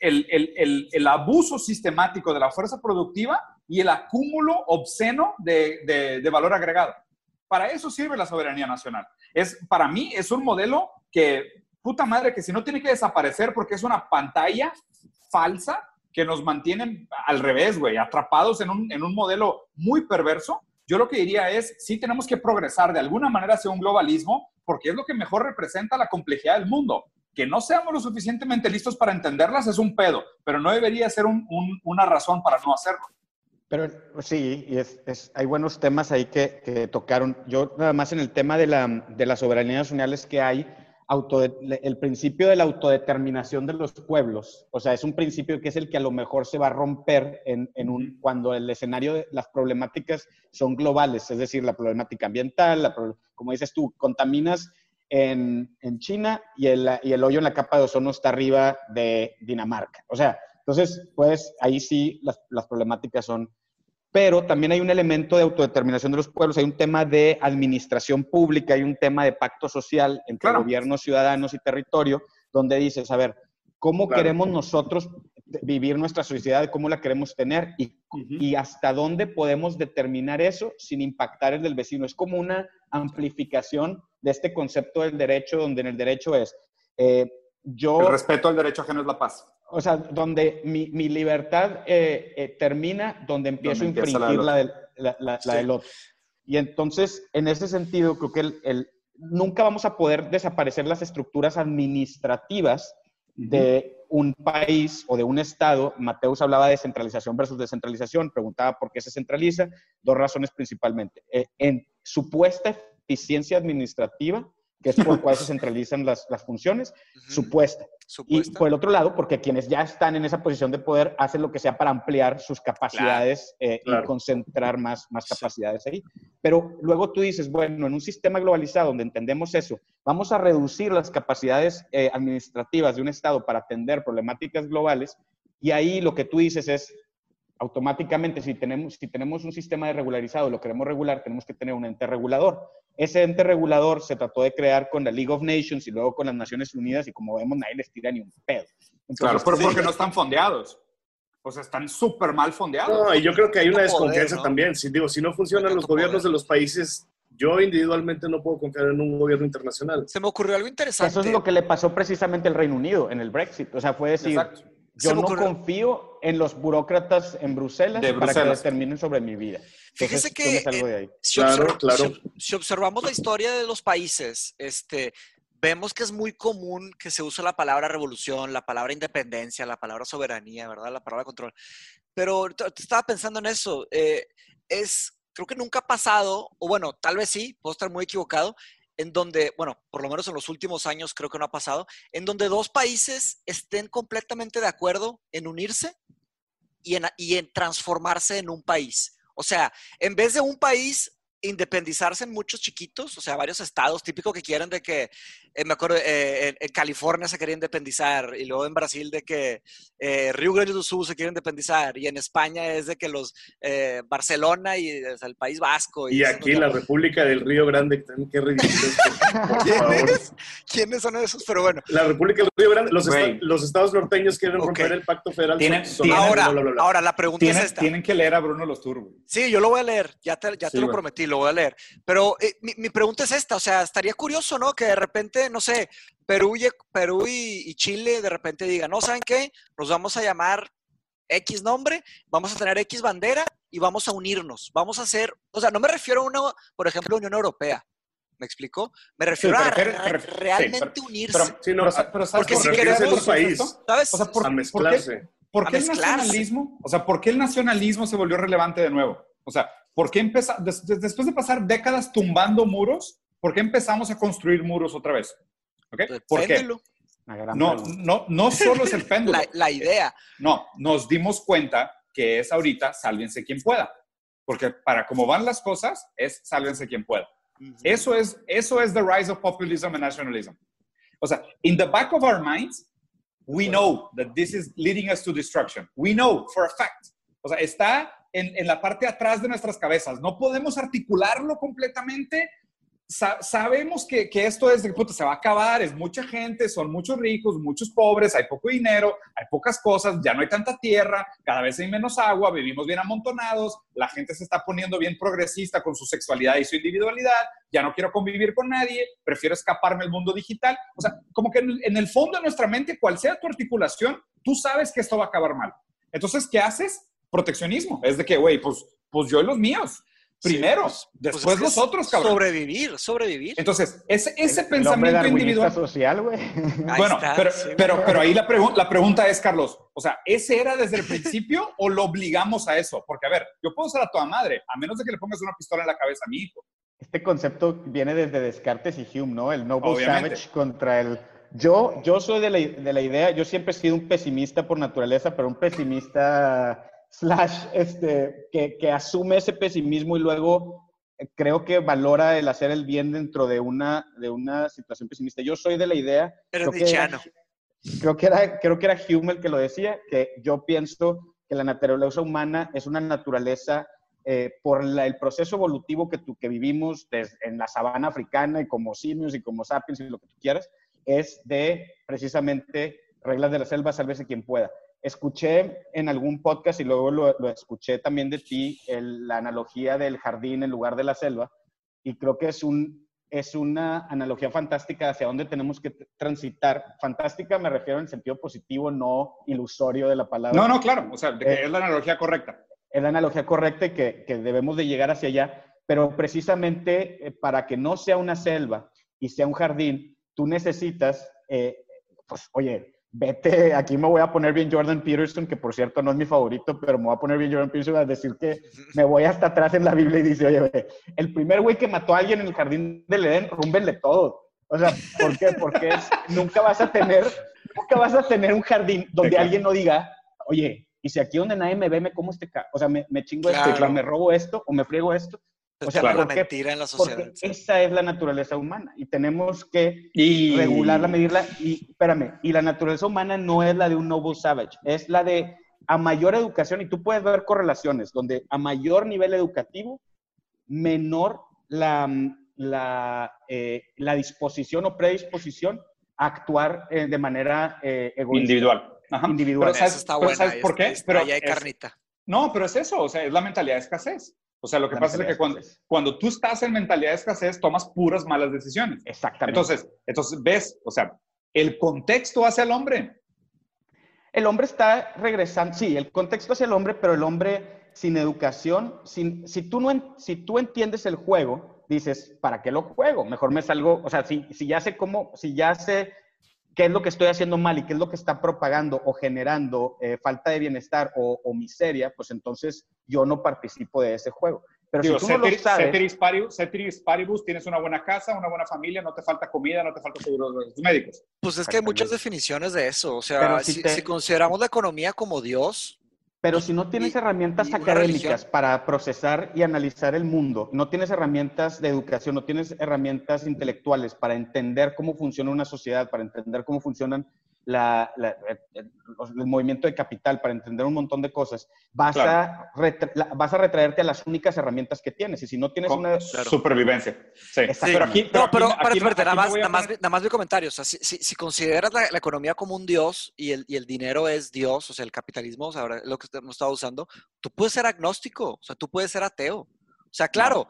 el, abuso sistemático de la fuerza productiva y el acúmulo obsceno de, valor agregado. Para eso sirve la soberanía nacional. Es, para mí es un modelo que, puta madre, que si no tiene que desaparecer porque es una pantalla falsa que nos mantiene al revés, güey, atrapados en un, en un modelo muy perverso, yo lo que diría es, sí tenemos que progresar de alguna manera hacia un globalismo, porque es lo que mejor representa la complejidad del mundo. Que no seamos lo suficientemente listos para entenderlas es un pedo, pero no debería ser una razón para no hacerlo. Pero sí, y es, hay buenos temas ahí que, tocaron. Yo nada más en el tema de la, de la soberanía nacional es que hay el principio de la autodeterminación de los pueblos, o sea, es un principio que es el que a lo mejor se va a romper en, un, cuando el escenario de las problemáticas son globales, es decir, la problemática ambiental, como dices tú, contaminas en, China y el, y el, hoyo en la capa de ozono está arriba de Dinamarca. O sea, entonces, pues ahí sí las, las problemáticas son pero también hay un elemento de autodeterminación de los pueblos, hay un tema de administración pública, hay un tema de pacto social entre gobiernos, ciudadanos y territorio, donde dices, a ver, ¿cómo queremos nosotros vivir nuestra sociedad, cómo la queremos tener y, y, hasta dónde podemos determinar eso sin impactar el del vecino? Es como una amplificación de este concepto del derecho, donde en el derecho es, eh, yo... El respeto al derecho ajeno es la paz o sea, donde mi, mi libertad eh, eh, termina, donde empiezo a infringir la, del, la, del otro. Y entonces, en ese sentido, creo que el, nunca vamos a poder desaparecer las estructuras administrativas de un país o de un estado. Mateus hablaba de centralización versus descentralización, preguntaba por qué se centraliza. Dos razones principalmente. Eh, en supuesta eficiencia administrativa, que es por [LAUGHS] cual se centralizan las, las funciones, supuesta. Y por el otro lado, porque quienes ya están en esa posición de poder hacen lo que sea para ampliar sus capacidades eh, y concentrar más, más capacidades ahí. Pero luego tú dices, bueno, en un sistema globalizado donde entendemos eso, vamos a reducir las capacidades eh, administrativas de un Estado para atender problemáticas globales y ahí lo que tú dices es, automáticamente, si tenemos, si tenemos un sistema de regularizado y lo queremos regular, tenemos que tener un ente regulador. Ese ente regulador se trató de crear con la League of Nations y luego con las Naciones Unidas y como vemos nadie les tira ni un pedo. claro, pero porque no están fondeados. O sea, están súper mal fondeados. No, y yo creo que hay una desconfianza también. Si, digo, si no funcionan los gobiernos de los países, yo individualmente no puedo confiar en un gobierno internacional. Se me ocurrió algo interesante. Eso es lo que le pasó precisamente al Reino Unido en el Brexit. O sea, fue decir, Exacto yo no confío en los burócratas en Bruselas, para que determinen sobre mi vida. Fíjese que si, observamos la historia de los países, este, vemos que es muy común que se use la palabra revolución, la palabra independencia, la palabra soberanía, ¿verdad? La palabra control. Pero estaba pensando en eso. Eh, es, creo que nunca ha pasado, o bueno, tal vez sí, puedo estar muy equivocado, en donde, bueno, por lo menos en los últimos años creo que no ha pasado, en donde dos países estén completamente de acuerdo en unirse y en, transformarse en un país. O sea, en vez de un país independizarse en muchos chiquitos, o sea, varios estados, típico que quieren de que, eh, me acuerdo, eh, en, California se quería independizar y luego en Brasil de que eh, Río Grande do Sul se quiere independizar y en España es de que los Barcelona y el País Vasco. Y, aquí la República del Río Grande, qué ridículo. [LAUGHS] ¿Quiénes son esos? Pero bueno. La República del Río Grande, los, estados norteños quieren romper el pacto federal. ahora, ahora, la pregunta es esta. Tienen que leer a Bruno Los Turbos. Sí, yo lo voy a leer, ya te, ya te lo prometí, lo voy a leer. Pero eh, mi, pregunta es esta, o sea, estaría curioso, ¿no? Que de repente, no sé, Perú y, Perú y, Chile de repente digan, no, ¿saben qué? Nos vamos a llamar X nombre, vamos a tener X bandera y vamos a unirnos. Vamos a hacer, o sea, no me refiero a una, por ejemplo, Unión Europea. ¿Me explico? Me refiero a realmente unirse. Pero, porque si queremos país, ¿sabes? O sea, por, a mezclarse. ¿Por qué, el nacionalismo? O sea, ¿por qué el nacionalismo se volvió relevante de nuevo? O sea, ¿por qué empezar, después de pasar décadas tumbando muros, ¿por qué empezamos a construir muros otra vez? ¿Okay? ¿Por qué? No, no, no solo es el [LAUGHS] péndulo. la, idea. No, nos dimos cuenta que es ahorita sálvense quien pueda. Porque para cómo van las cosas, es sálvense quien pueda. Eso es, eso es the rise of populism and nationalism. O sea, in the back of our minds, we know that this is leading us to destruction. We know for a fact. O sea, está en, la parte atrás de nuestras cabezas. No podemos articularlo completamente. Sabemos que, esto es puta, se va a acabar, es mucha gente, son muchos ricos, muchos pobres, hay poco dinero, hay pocas cosas, ya no hay tanta tierra, cada vez hay menos agua, vivimos bien amontonados, la gente se está poniendo bien progresista con su sexualidad y su individualidad, ya no quiero convivir con nadie, prefiero escaparme al mundo digital. O sea, como que en, en el fondo de nuestra mente, cual sea tu articulación, tú sabes que esto va a acabar mal. Entonces, ¿qué haces? proteccionismo. Es de que, güey, pues, pues yo y los míos. Primero, pues, pues después los otros, cabrón. Sobrevivir, sobrevivir. Entonces, ese, ese pensamiento individual. social, güey. Bueno, pero, pero, pero, ahí la, la pregunta es, Carlos, o sea, ¿ese era desde el principio o lo obligamos a eso? Porque, a ver, yo puedo ser a toda madre, a menos de que le pongas una pistola en la cabeza a mi hijo. Este concepto viene desde Descartes y Hume, ¿no? El noble savage contra el yo, yo soy de la, de la, idea, yo siempre he sido un pesimista por naturaleza, pero un pesimista slash, este, que, que asume ese pesimismo y luego eh, creo que valora el hacer el bien dentro de una, de una situación pesimista. Yo soy de la idea... Pero creo, que era, creo que era, creo que era Hume el que lo decía, que yo pienso que la naturaleza humana es una naturaleza eh, por el proceso evolutivo que, tú, que vivimos en la sabana africana y como simios y como sapiens y lo que tú quieras, es de precisamente reglas de la selva, sálvese quien pueda escuché en algún podcast y luego lo, escuché también de ti, la analogía del jardín en lugar de la selva, y creo que es, un, es una analogía fantástica hacia dónde tenemos que transitar. Fantástica me refiero en el sentido positivo, no ilusorio de la palabra. No, no, claro, o sea, eh, es la analogía correcta. Es la analogía correcta y que, que debemos de llegar hacia allá. pero precisamente eh, para que no sea una selva y sea un jardín, tú necesitas, eh, pues, oye, vete, aquí me voy a poner bien Jordan Peterson, que por cierto no es mi favorito, pero me voy a poner bien Jordan Peterson a decir que me voy hasta atrás en la Biblia y dice, oye, el primer güey que mató a alguien en el jardín del Edén, rúmbenle todo. O sea, ¿por qué? Porque nunca vas a tener, nunca vas a tener un jardín donde alguien no diga, oye, y si aquí donde nadie me ve, me como este, o sea, me, me chingo esto, me robo esto, o me friego esto, o sea, la mentira en la sociedad. esa es la naturaleza humana y tenemos que regularla, medirla. Y espérame, y la naturaleza humana no es la de un noble savage, es la de a mayor educación, y tú puedes ver correlaciones, donde a mayor nivel educativo, menor la, la, eh, la disposición o predisposición a actuar eh, de manera eh, egoísta. Individual. Individual. Pero ¿sabes, ¿sabes por qué? Pero hay carnita. No, pero es eso, o sea, es la mentalidad de escasez. O sea, lo que pasa es que cuando, cuando tú estás en mentalidad de escasez, tomas puras malas decisiones. Exactamente. Entonces, entonces ves, o sea, el contexto hacia el hombre. El hombre está regresando, sí, el contexto hacia el hombre, pero el hombre sin educación, sin, si, tú no, si tú entiendes el juego, dices, ¿para qué lo juego? Mejor me salgo, o sea, si, si ya sé cómo, si ya sé qué es lo que estoy haciendo mal y qué es lo que está propagando o generando eh, falta de bienestar o, miseria, pues entonces yo no participo de ese juego. Pero si tú no lo sabes... Ceteris paribus, tienes una buena casa, una buena familia, no te falta comida, no te falta seguros médicos. Pues es que hay muchas definiciones de eso. O sea, si, si consideramos la economía como Dios, pero si no tienes herramientas académicas para procesar y analizar el mundo, no tienes herramientas de educación, no tienes herramientas intelectuales para entender cómo funciona una sociedad, para entender cómo funcionan la, el movimiento de capital, para entender un montón de cosas, vas, a vas a retraerte a las únicas herramientas que tienes. Y si no tienes una... Supervivencia. Sí. Pero aquí, no, pero nada, más, nada, más, nada más mi comentario. O sea, si, si, consideras la, economía como un dios y el, y el dinero es dios, o sea, el capitalismo, o sea, ahora lo que hemos estado usando, tú puedes ser agnóstico, o sea, tú puedes ser ateo. O sea, claro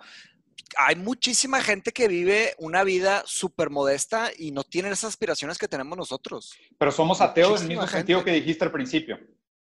hay muchísima gente que vive una vida súper modesta y no tiene esas aspiraciones que tenemos nosotros. Pero somos ateos en el mismo sentido que dijiste al principio.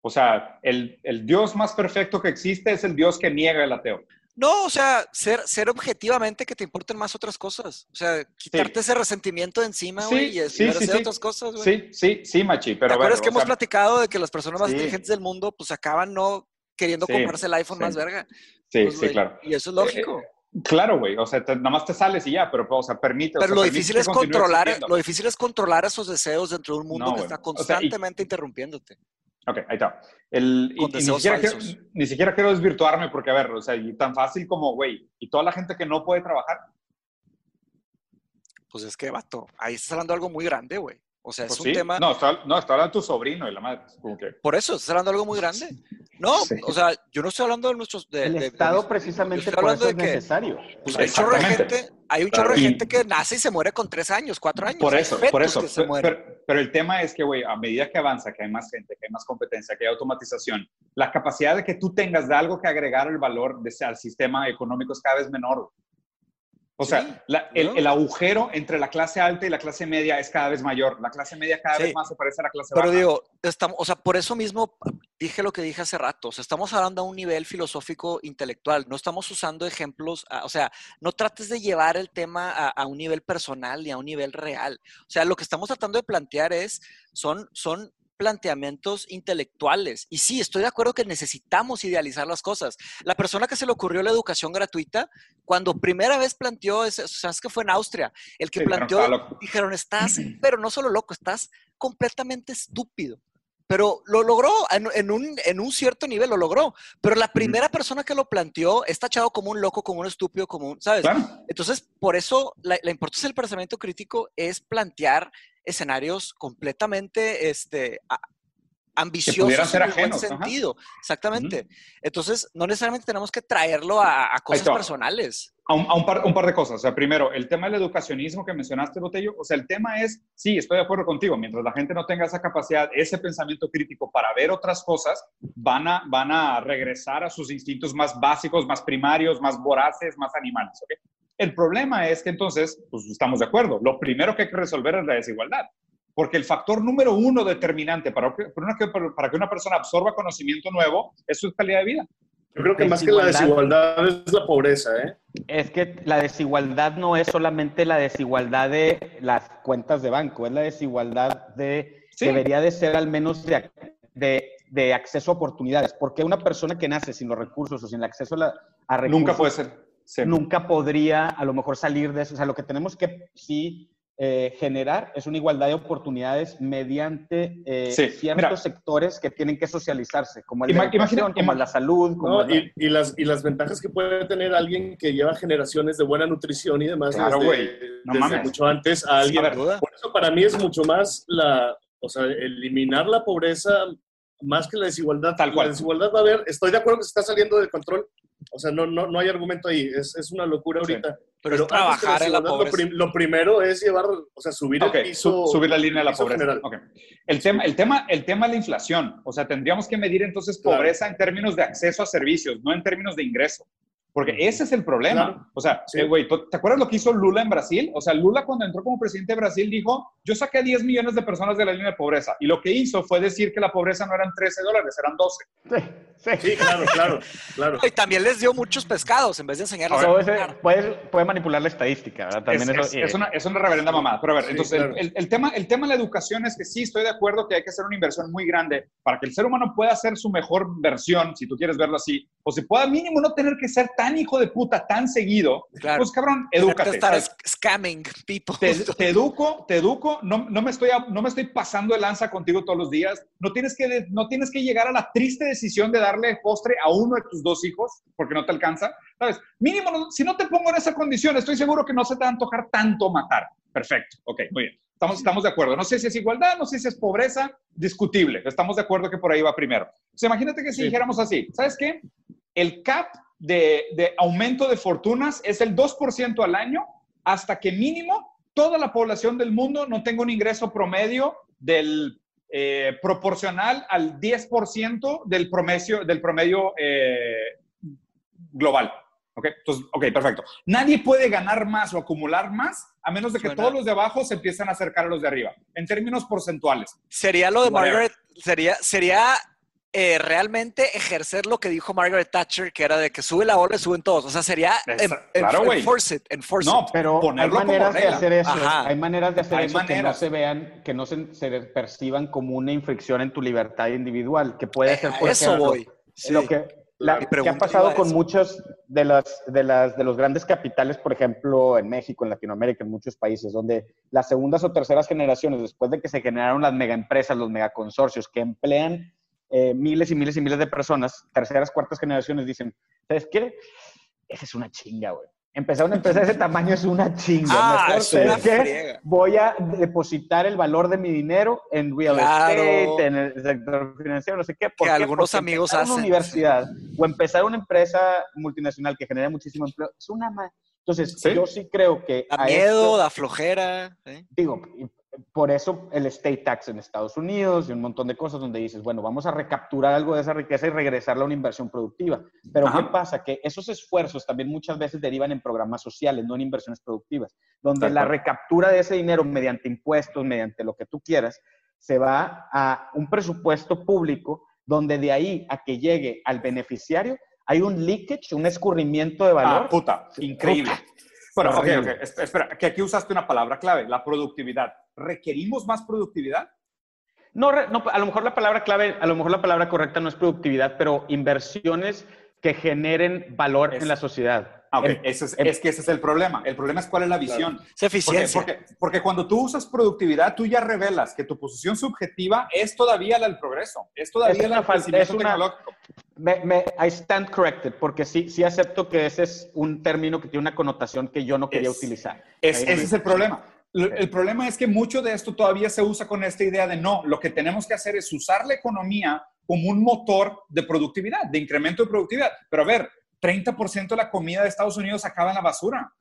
O sea, el, Dios más perfecto que existe es el Dios que niega el ateo. No, o sea, ser, ser objetivamente que te importen más otras cosas. O sea, quitarte ese resentimiento de encima, güey, y hacer otras cosas, güey. Sí, sí, sí, Machi, pero ¿Te acuerdas que hemos platicado de que las personas más inteligentes del mundo, pues acaban no queriendo comprarse el iPhone más verga? Sí, pues, sí, claro. Y eso es lógico. Eh, Claro, güey, o sea, nada más te sales y ya, pero, o sea, permite. Pero lo, difícil es controlar, lo difícil es controlar esos deseos dentro de un mundo que está constantemente interrumpiéndote. Ok, ahí está. El, ni, siquiera quiero, ni, siquiera quiero, desvirtuarme porque, a ver, o sea, y tan fácil como, güey, y toda la gente que no puede trabajar. Pues es que, vato, ahí estás hablando de algo muy grande, güey. O sea, es pues un tema. No está, no, está hablando de tu sobrino y la madre. Por eso, estás hablando de algo muy grande. No, o sea, yo no estoy hablando de nuestros. De, el Estado, precisamente, por eso es necesario. Pues hay, chorro de gente, hay un chorro de gente que nace y se muere con tres años, cuatro años. Por eso, por eso. Pero, pero, el tema es que, güey, a medida que avanza, que hay más gente, que hay más competencia, que hay automatización, la capacidad de que tú tengas de algo que agregar el valor de, al sistema económico es cada vez menor. O sea, el, agujero entre la clase alta y la clase media es cada vez mayor. La clase media cada vez más se parece a la clase Pero baja. Pero digo, estamos, o sea, por eso mismo dije lo que dije hace rato. O sea, estamos hablando a un nivel filosófico intelectual. No estamos usando ejemplos. o sea, no trates de llevar el tema a, a, un nivel personal ni a un nivel real. O sea, lo que estamos tratando de plantear es, son, son planteamientos intelectuales. Y sí, estoy de acuerdo que necesitamos idealizar las cosas. La persona que se le ocurrió la educación gratuita, cuando primera vez planteó, eso, sabes que fue en Austria, el que planteó, dijeron, estás, [CLEARS THROAT] pero no solo loco, estás completamente estúpido. Pero lo logró, en, un, en un cierto nivel lo logró. Pero la primera persona que lo planteó está echado como un loco, como un estúpido, como un, ¿sabes? Entonces, por eso la, la importancia del pensamiento crítico es plantear escenarios completamente este, ambiciosos en buen sentido. Exactamente. Entonces, no necesariamente tenemos que traerlo a, cosas personales. A, un, par, un, par, de cosas. O sea, primero, el tema del educacionismo que mencionaste, Botello. O sea, el tema es, sí, estoy de acuerdo contigo, mientras la gente no tenga esa capacidad, ese pensamiento crítico para ver otras cosas, van a, van a regresar a sus instintos más básicos, más primarios, más voraces, más animales. ¿okay? El problema es que entonces, pues estamos de acuerdo, lo primero que hay que resolver es la desigualdad, porque el factor número uno determinante para que, para que una persona absorba conocimiento nuevo es su calidad de vida. Yo creo que más que la desigualdad es la pobreza, ¿eh? Es que la desigualdad no es solamente la desigualdad de las cuentas de banco, es la desigualdad de, debería de ser al menos de, de, acceso a oportunidades, porque una persona que nace sin los recursos o sin el acceso a, a recursos... Nunca puede ser. Nunca podría a lo mejor salir de eso. O sea, lo que tenemos que sí eh, generar es una igualdad de oportunidades mediante eh, ciertos sectores que tienen que socializarse, como el como la salud. Como y, las, y las ventajas que puede tener alguien que lleva generaciones de buena nutrición y demás claro, desde, desde mucho antes a alguien. por eso para mí es mucho más la, o sea, eliminar la pobreza más que la desigualdad. Tal cual. La desigualdad va a haber, estoy de acuerdo que se está saliendo de control, o sea, no, no, no hay argumento ahí, es, es una locura ahorita. Pero, trabajar en la pobreza. Lo, primero es llevar, o sea, subir el piso. subir la línea de la pobreza. El, tema, el, tema, el tema es la inflación. O sea, tendríamos que medir entonces pobreza en términos de acceso a servicios, no en términos de ingreso. Porque ese es el problema. O sea, eh, güey, ¿te acuerdas lo que hizo Lula en Brasil? O sea, Lula cuando entró como presidente de Brasil dijo, yo saqué 10 millones de personas de la línea de pobreza. Y lo que hizo fue decir que la pobreza no eran 13 dólares, eran 12. Sí, sí. claro, claro, claro. Y también les dio muchos pescados en vez de enseñarles a puede, puede, manipular la estadística, ¿verdad? También es, es, una, es una reverenda mamada. Pero a ver, entonces el, el, tema, el tema de la educación es que sí, estoy de acuerdo que hay que hacer una inversión muy grande para que el ser humano pueda hacer su mejor versión, si tú quieres verlo así, o si pueda mínimo no tener que ser tan hijo de puta tan seguido, pues cabrón, edúcate. Estar scamming people. [LAUGHS] Te, educo, te educo, no, no, me estoy, no me estoy pasando de lanza contigo todos los días, no tienes, que, no tienes que llegar a la triste decisión de darle postre a uno de tus dos hijos porque no te alcanza, ¿sabes? Mínimo, si no te pongo en esa condición, estoy seguro que no se te va a antojar tanto matar. Perfecto, ok, muy bien. Estamos, estamos de acuerdo. No sé si es igualdad, no sé si es pobreza, discutible. Estamos de acuerdo que por ahí va primero. Imagínate que si dijéramos así, ¿sabes qué? El CAP de, aumento de fortunas es el 2% al año hasta que mínimo toda la población del mundo no tenga un ingreso promedio del eh, proporcional al 10% del promedio, del promedio eh, global. ¿Ok? Entonces, ok, perfecto. Nadie puede ganar más o acumular más a menos de que todos los de abajo se empiecen a acercar a los de arriba, en términos porcentuales. Sería lo de Margaret, sería, sería eh, realmente ejercer lo que dijo Margaret Thatcher, que era de que sube la ola y suben todos. O sea, sería enforce it, enforce no, pero hay maneras de hacer eso. Hay maneras de hacer eso que no se vean, que no se, perciban como una infracción en tu libertad individual, que puede ser, por eso voy. Lo que, ha pasado con muchos de, las, de, las, de los grandes capitales, por ejemplo, en México, en Latinoamérica, en muchos países, donde las segundas o terceras generaciones, después de que se generaron las megaempresas, los megaconsorcios, que emplean eh, miles y miles y miles de personas, terceras, cuartas generaciones, dicen, ¿sabes qué? Esa es una chinga, güey. Empezar una empresa de ese tamaño es una chinga. Ah, es una Voy a depositar el valor de mi dinero en real estate, en el sector financiero, no sé qué. Que algunos amigos hacen. una universidad o empezar una empresa multinacional que genera muchísimo empleo es una... Entonces, yo sí creo que... Da miedo, da flojera. Digo, por eso el state tax en Estados Unidos y un montón de cosas donde dices, bueno, vamos a recapturar algo de esa riqueza y regresarla a una inversión productiva. Pero ¿qué pasa? Que esos esfuerzos también muchas veces derivan en programas sociales, no en inversiones productivas, donde la recaptura de ese dinero mediante impuestos, mediante lo que tú quieras, se va a un presupuesto público donde de ahí a que llegue al beneficiario hay un leakage, un escurrimiento de valor. Ah, puta, increíble. Bueno, ok, ok. Espera, que aquí usaste una palabra clave, la productividad. ¿Requerimos más productividad? No, no, a lo mejor la palabra clave, a lo mejor la palabra correcta no es productividad, pero inversiones que generen valor en la sociedad. Ah, es, es, que ese es el problema. El problema es cuál es la visión. Es eficiencia. Porque, porque, cuando tú usas productividad, tú ya revelas que tu posición subjetiva es todavía la del progreso, es todavía la del tecnológico. Me, me, I stand corrected, porque sí, sí acepto que ese es un término que tiene una connotación que yo no quería utilizar. ese es el problema. El problema es que mucho de esto todavía se usa con esta idea de no, lo que tenemos que hacer es usar la economía como un motor de productividad, de incremento de productividad. Pero a ver, 30% de la comida de Estados Unidos acaba en la basura.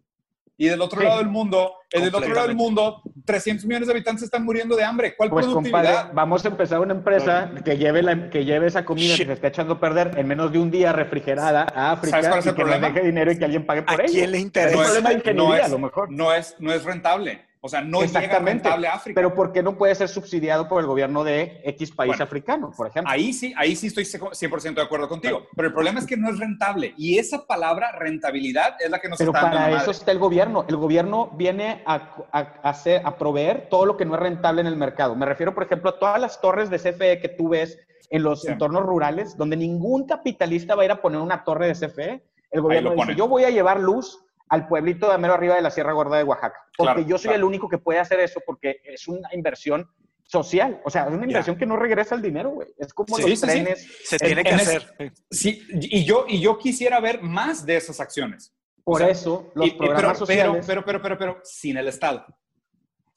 Y del otro lado del mundo, eh, del otro lado del mundo, 300 millones de habitantes están muriendo de hambre. ¿Cuál pues, productividad? vamos a empezar una empresa que lleve, la, que lleve esa comida que se está echando a perder en menos de un día refrigerada a África y que le deje dinero y que alguien pague por ¿A quién le interesa? No es, no es, No es, no es rentable. O sea, no llega rentable a África. Pero ¿por qué no puede ser subsidiado por el gobierno de X país africano, por ejemplo? Ahí sí, ahí sí estoy 100% de acuerdo contigo. Pero el problema es que no es rentable. Y esa palabra rentabilidad es la que nos pero está dando para eso está el gobierno. El gobierno viene a, hacer, a proveer todo lo que no es rentable en el mercado. Me refiero, por ejemplo, a todas las torres de CFE que tú ves en los entornos rurales, donde ningún capitalista va a ir a poner una torre de CFE. El gobierno dice, yo voy a llevar luz al pueblito de mero arriba de la Sierra Gorda de Oaxaca. Porque yo soy el único que puede hacer eso porque es una inversión social. O sea, es una inversión que no regresa el dinero, güey. Es como los trenes. Se tiene que hacer. sí, y yo, y yo quisiera ver más de esas acciones. Por eso, los programas pero, sociales... Pero, pero, pero, pero, sin el Estado.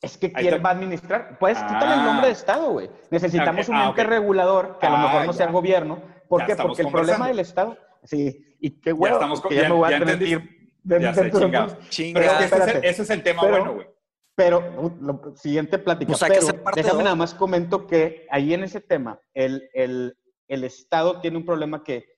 Es que ¿quién va a administrar? Puedes quitarle el nombre de ah. Estado, güey. Necesitamos un ah, ente regulador que a lo mejor no sea el gobierno. ¿Por qué? Porque el problema del Estado... Sí, y qué bueno, ya, que ya, me voy a tener ya sé, chingado. Pero ese, es el, tema bueno, güey. Pero, lo, siguiente plática. pero déjame nada más comento que ahí en ese tema, el, el, el Estado tiene un problema que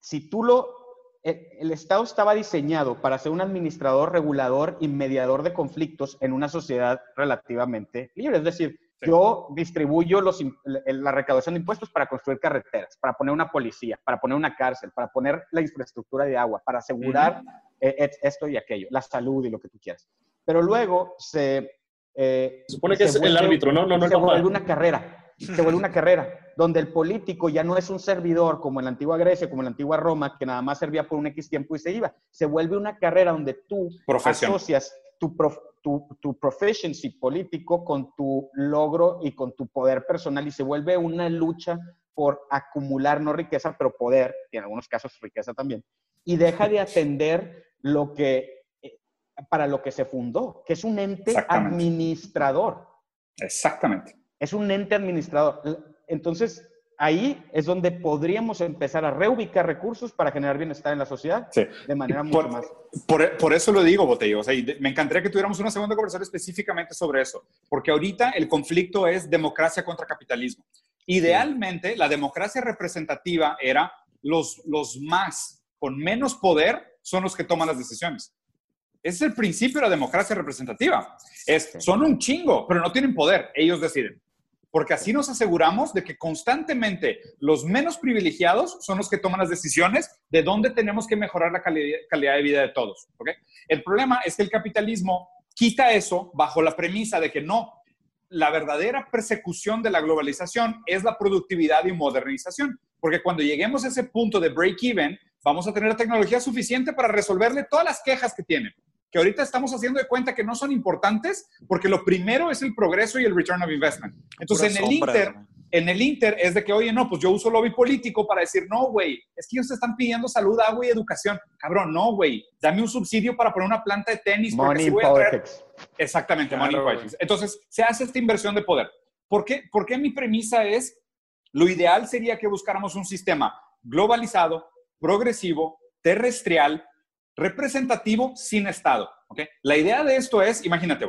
si tú lo... El, el, Estado estaba diseñado para ser un administrador, regulador y mediador de conflictos en una sociedad relativamente libre. Es decir, yo distribuyo los, la recaudación de impuestos para construir carreteras, para poner una policía, para poner una cárcel, para poner la infraestructura de agua, para asegurar eh, esto y aquello, la salud y lo que tú quieras. Pero luego se... Eh, supone que es el árbitro, ¿no? no, no se vuelve una carrera, se vuelve una carrera, donde el político ya no es un servidor como en la antigua Grecia, como en la antigua Roma, que nada más servía por un X tiempo y se iba. Se vuelve una carrera donde tú asocias tu, tu, tu proficiency político con tu logro y con tu poder personal y se vuelve una lucha por acumular no riqueza, pero poder, y en algunos casos riqueza también, y deja de atender lo que, eh, para lo que se fundó, que es un ente administrador. Exactamente. Es un ente administrador. Entonces, ahí es donde podríamos empezar a reubicar recursos para generar bienestar en la sociedad de manera mucho más. Por, eso lo digo, Botello. O sea, me encantaría que tuviéramos una segunda conversación específicamente sobre eso, porque ahorita el conflicto es democracia contra capitalismo. Idealmente, la democracia representativa era los, los más con menos poder son los que toman las decisiones. Ese es el principio de la democracia representativa. Es, son un chingo, pero no tienen poder. Ellos deciden porque así nos aseguramos de que constantemente los menos privilegiados son los que toman las decisiones de dónde tenemos que mejorar la calidad, de vida de todos. El problema es que el capitalismo quita eso bajo la premisa de que no, la verdadera persecución de la globalización es la productividad y modernización, porque cuando lleguemos a ese punto de break-even, vamos a tener tecnología suficiente para resolverle todas las quejas que tienen que ahorita estamos haciendo de cuenta que no son importantes porque lo primero es el progreso y el return of investment. Entonces, en el Inter, en el Inter es de que, oye, no, pues yo uso lobby político para decir, no, güey, es que ellos están pidiendo salud, agua y educación. Cabrón, no, güey, dame un subsidio para poner una planta de tenis. Money voy a Exactamente, money politics. Entonces, se hace esta inversión de poder. ¿Por qué? Porque mi premisa es, lo ideal sería que buscáramos un sistema globalizado, progresivo, terrestrial, representativo sin Estado. ¿okay? La idea de esto es, imagínate,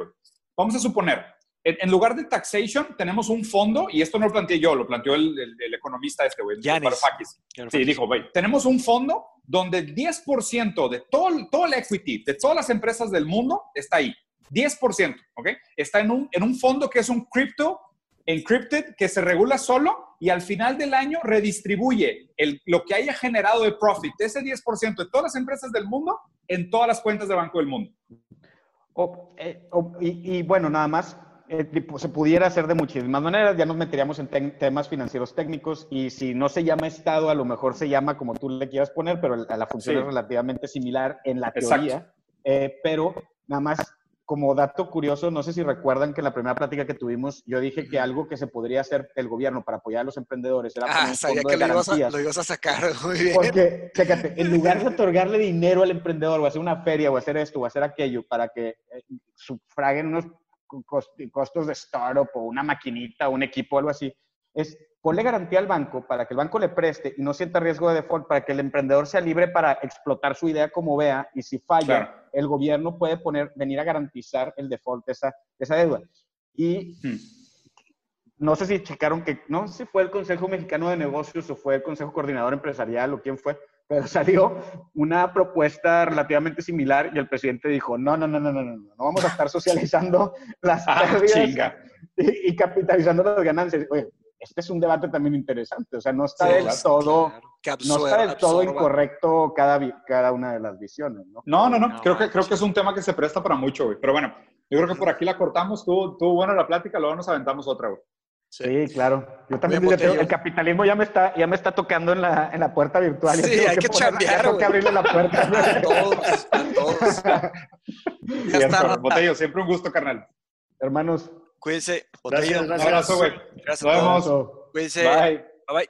vamos a suponer, en, lugar de taxation tenemos un fondo, y esto no lo planteé yo, lo planteó el, economista este, güey, Varoufakis. Sí, dijo, güey, tenemos un fondo donde el 10% de todo, todo el equity de todas las empresas del mundo está ahí. 10%, ¿ok? Está en un, en un fondo que es un crypto encrypted que se regula solo y al final del año redistribuye el, lo que haya generado de profit, ese 10% de todas las empresas del mundo, en todas las cuentas de banco del mundo. Eh, y, bueno, nada más, eh, se pudiera hacer de muchísimas maneras, ya nos meteríamos en temas financieros técnicos y si no se llama Estado, a lo mejor se llama como tú le quieras poner, pero la, función es relativamente similar en la teoría, eh, pero nada más como dato curioso, no sé si recuerdan que en la primera plática que tuvimos, yo dije que algo que se podría hacer el gobierno para apoyar a los emprendedores era ah, sabía que lo ibas, a, lo ibas, a, sacar, [LAUGHS] muy bien. Porque, fíjate, en lugar de otorgarle dinero al emprendedor o hacer una feria o hacer esto o hacer aquello para que eh, sufraguen unos costos de startup o una maquinita o un equipo o algo así, es ponle garantía al banco para que el banco le preste y no sienta riesgo de default, para que el emprendedor sea libre para explotar su idea como vea y si falla, el gobierno puede poner, venir a garantizar el default de esa, esa deuda. Y hmm. no sé si checaron que, no sé si fue el Consejo Mexicano de Negocios o fue el Consejo Coordinador Empresarial o quién fue, pero [LAUGHS] salió una propuesta relativamente similar y el presidente dijo, no, no, no, no, no, no, no vamos a estar socializando las Ah, pérdidas chinga. y, y capitalizando las ganancias. Oye, este es un debate también interesante, o sea, no está Sí, del claro. todo, Claro, que no absorba- está del todo absorba. incorrecto cada, cada una de las visiones, ¿no? No, no, no. No, creo, que, creo que es un tema que se presta para mucho, güey. Pero bueno, yo creo que por aquí la cortamos. Tuvo, tuvo buena la plática, luego nos aventamos otra, güey. Sí, claro. Yo también el capitalismo ya me está, ya me está tocando en la, en la puerta virtual. Ya Sí, hay que poner- chambear, ya tengo que abrirle la puerta. [LAUGHS] A todos, a todos. [LAUGHS] Ya Bien, está. Botello, siempre un gusto, carnal. Hermanos, Cuídense. Gracias, Botello. Un gracias. abrazo, güey. Gracias Nos a todos. Cuídense. Bye. Bye bye.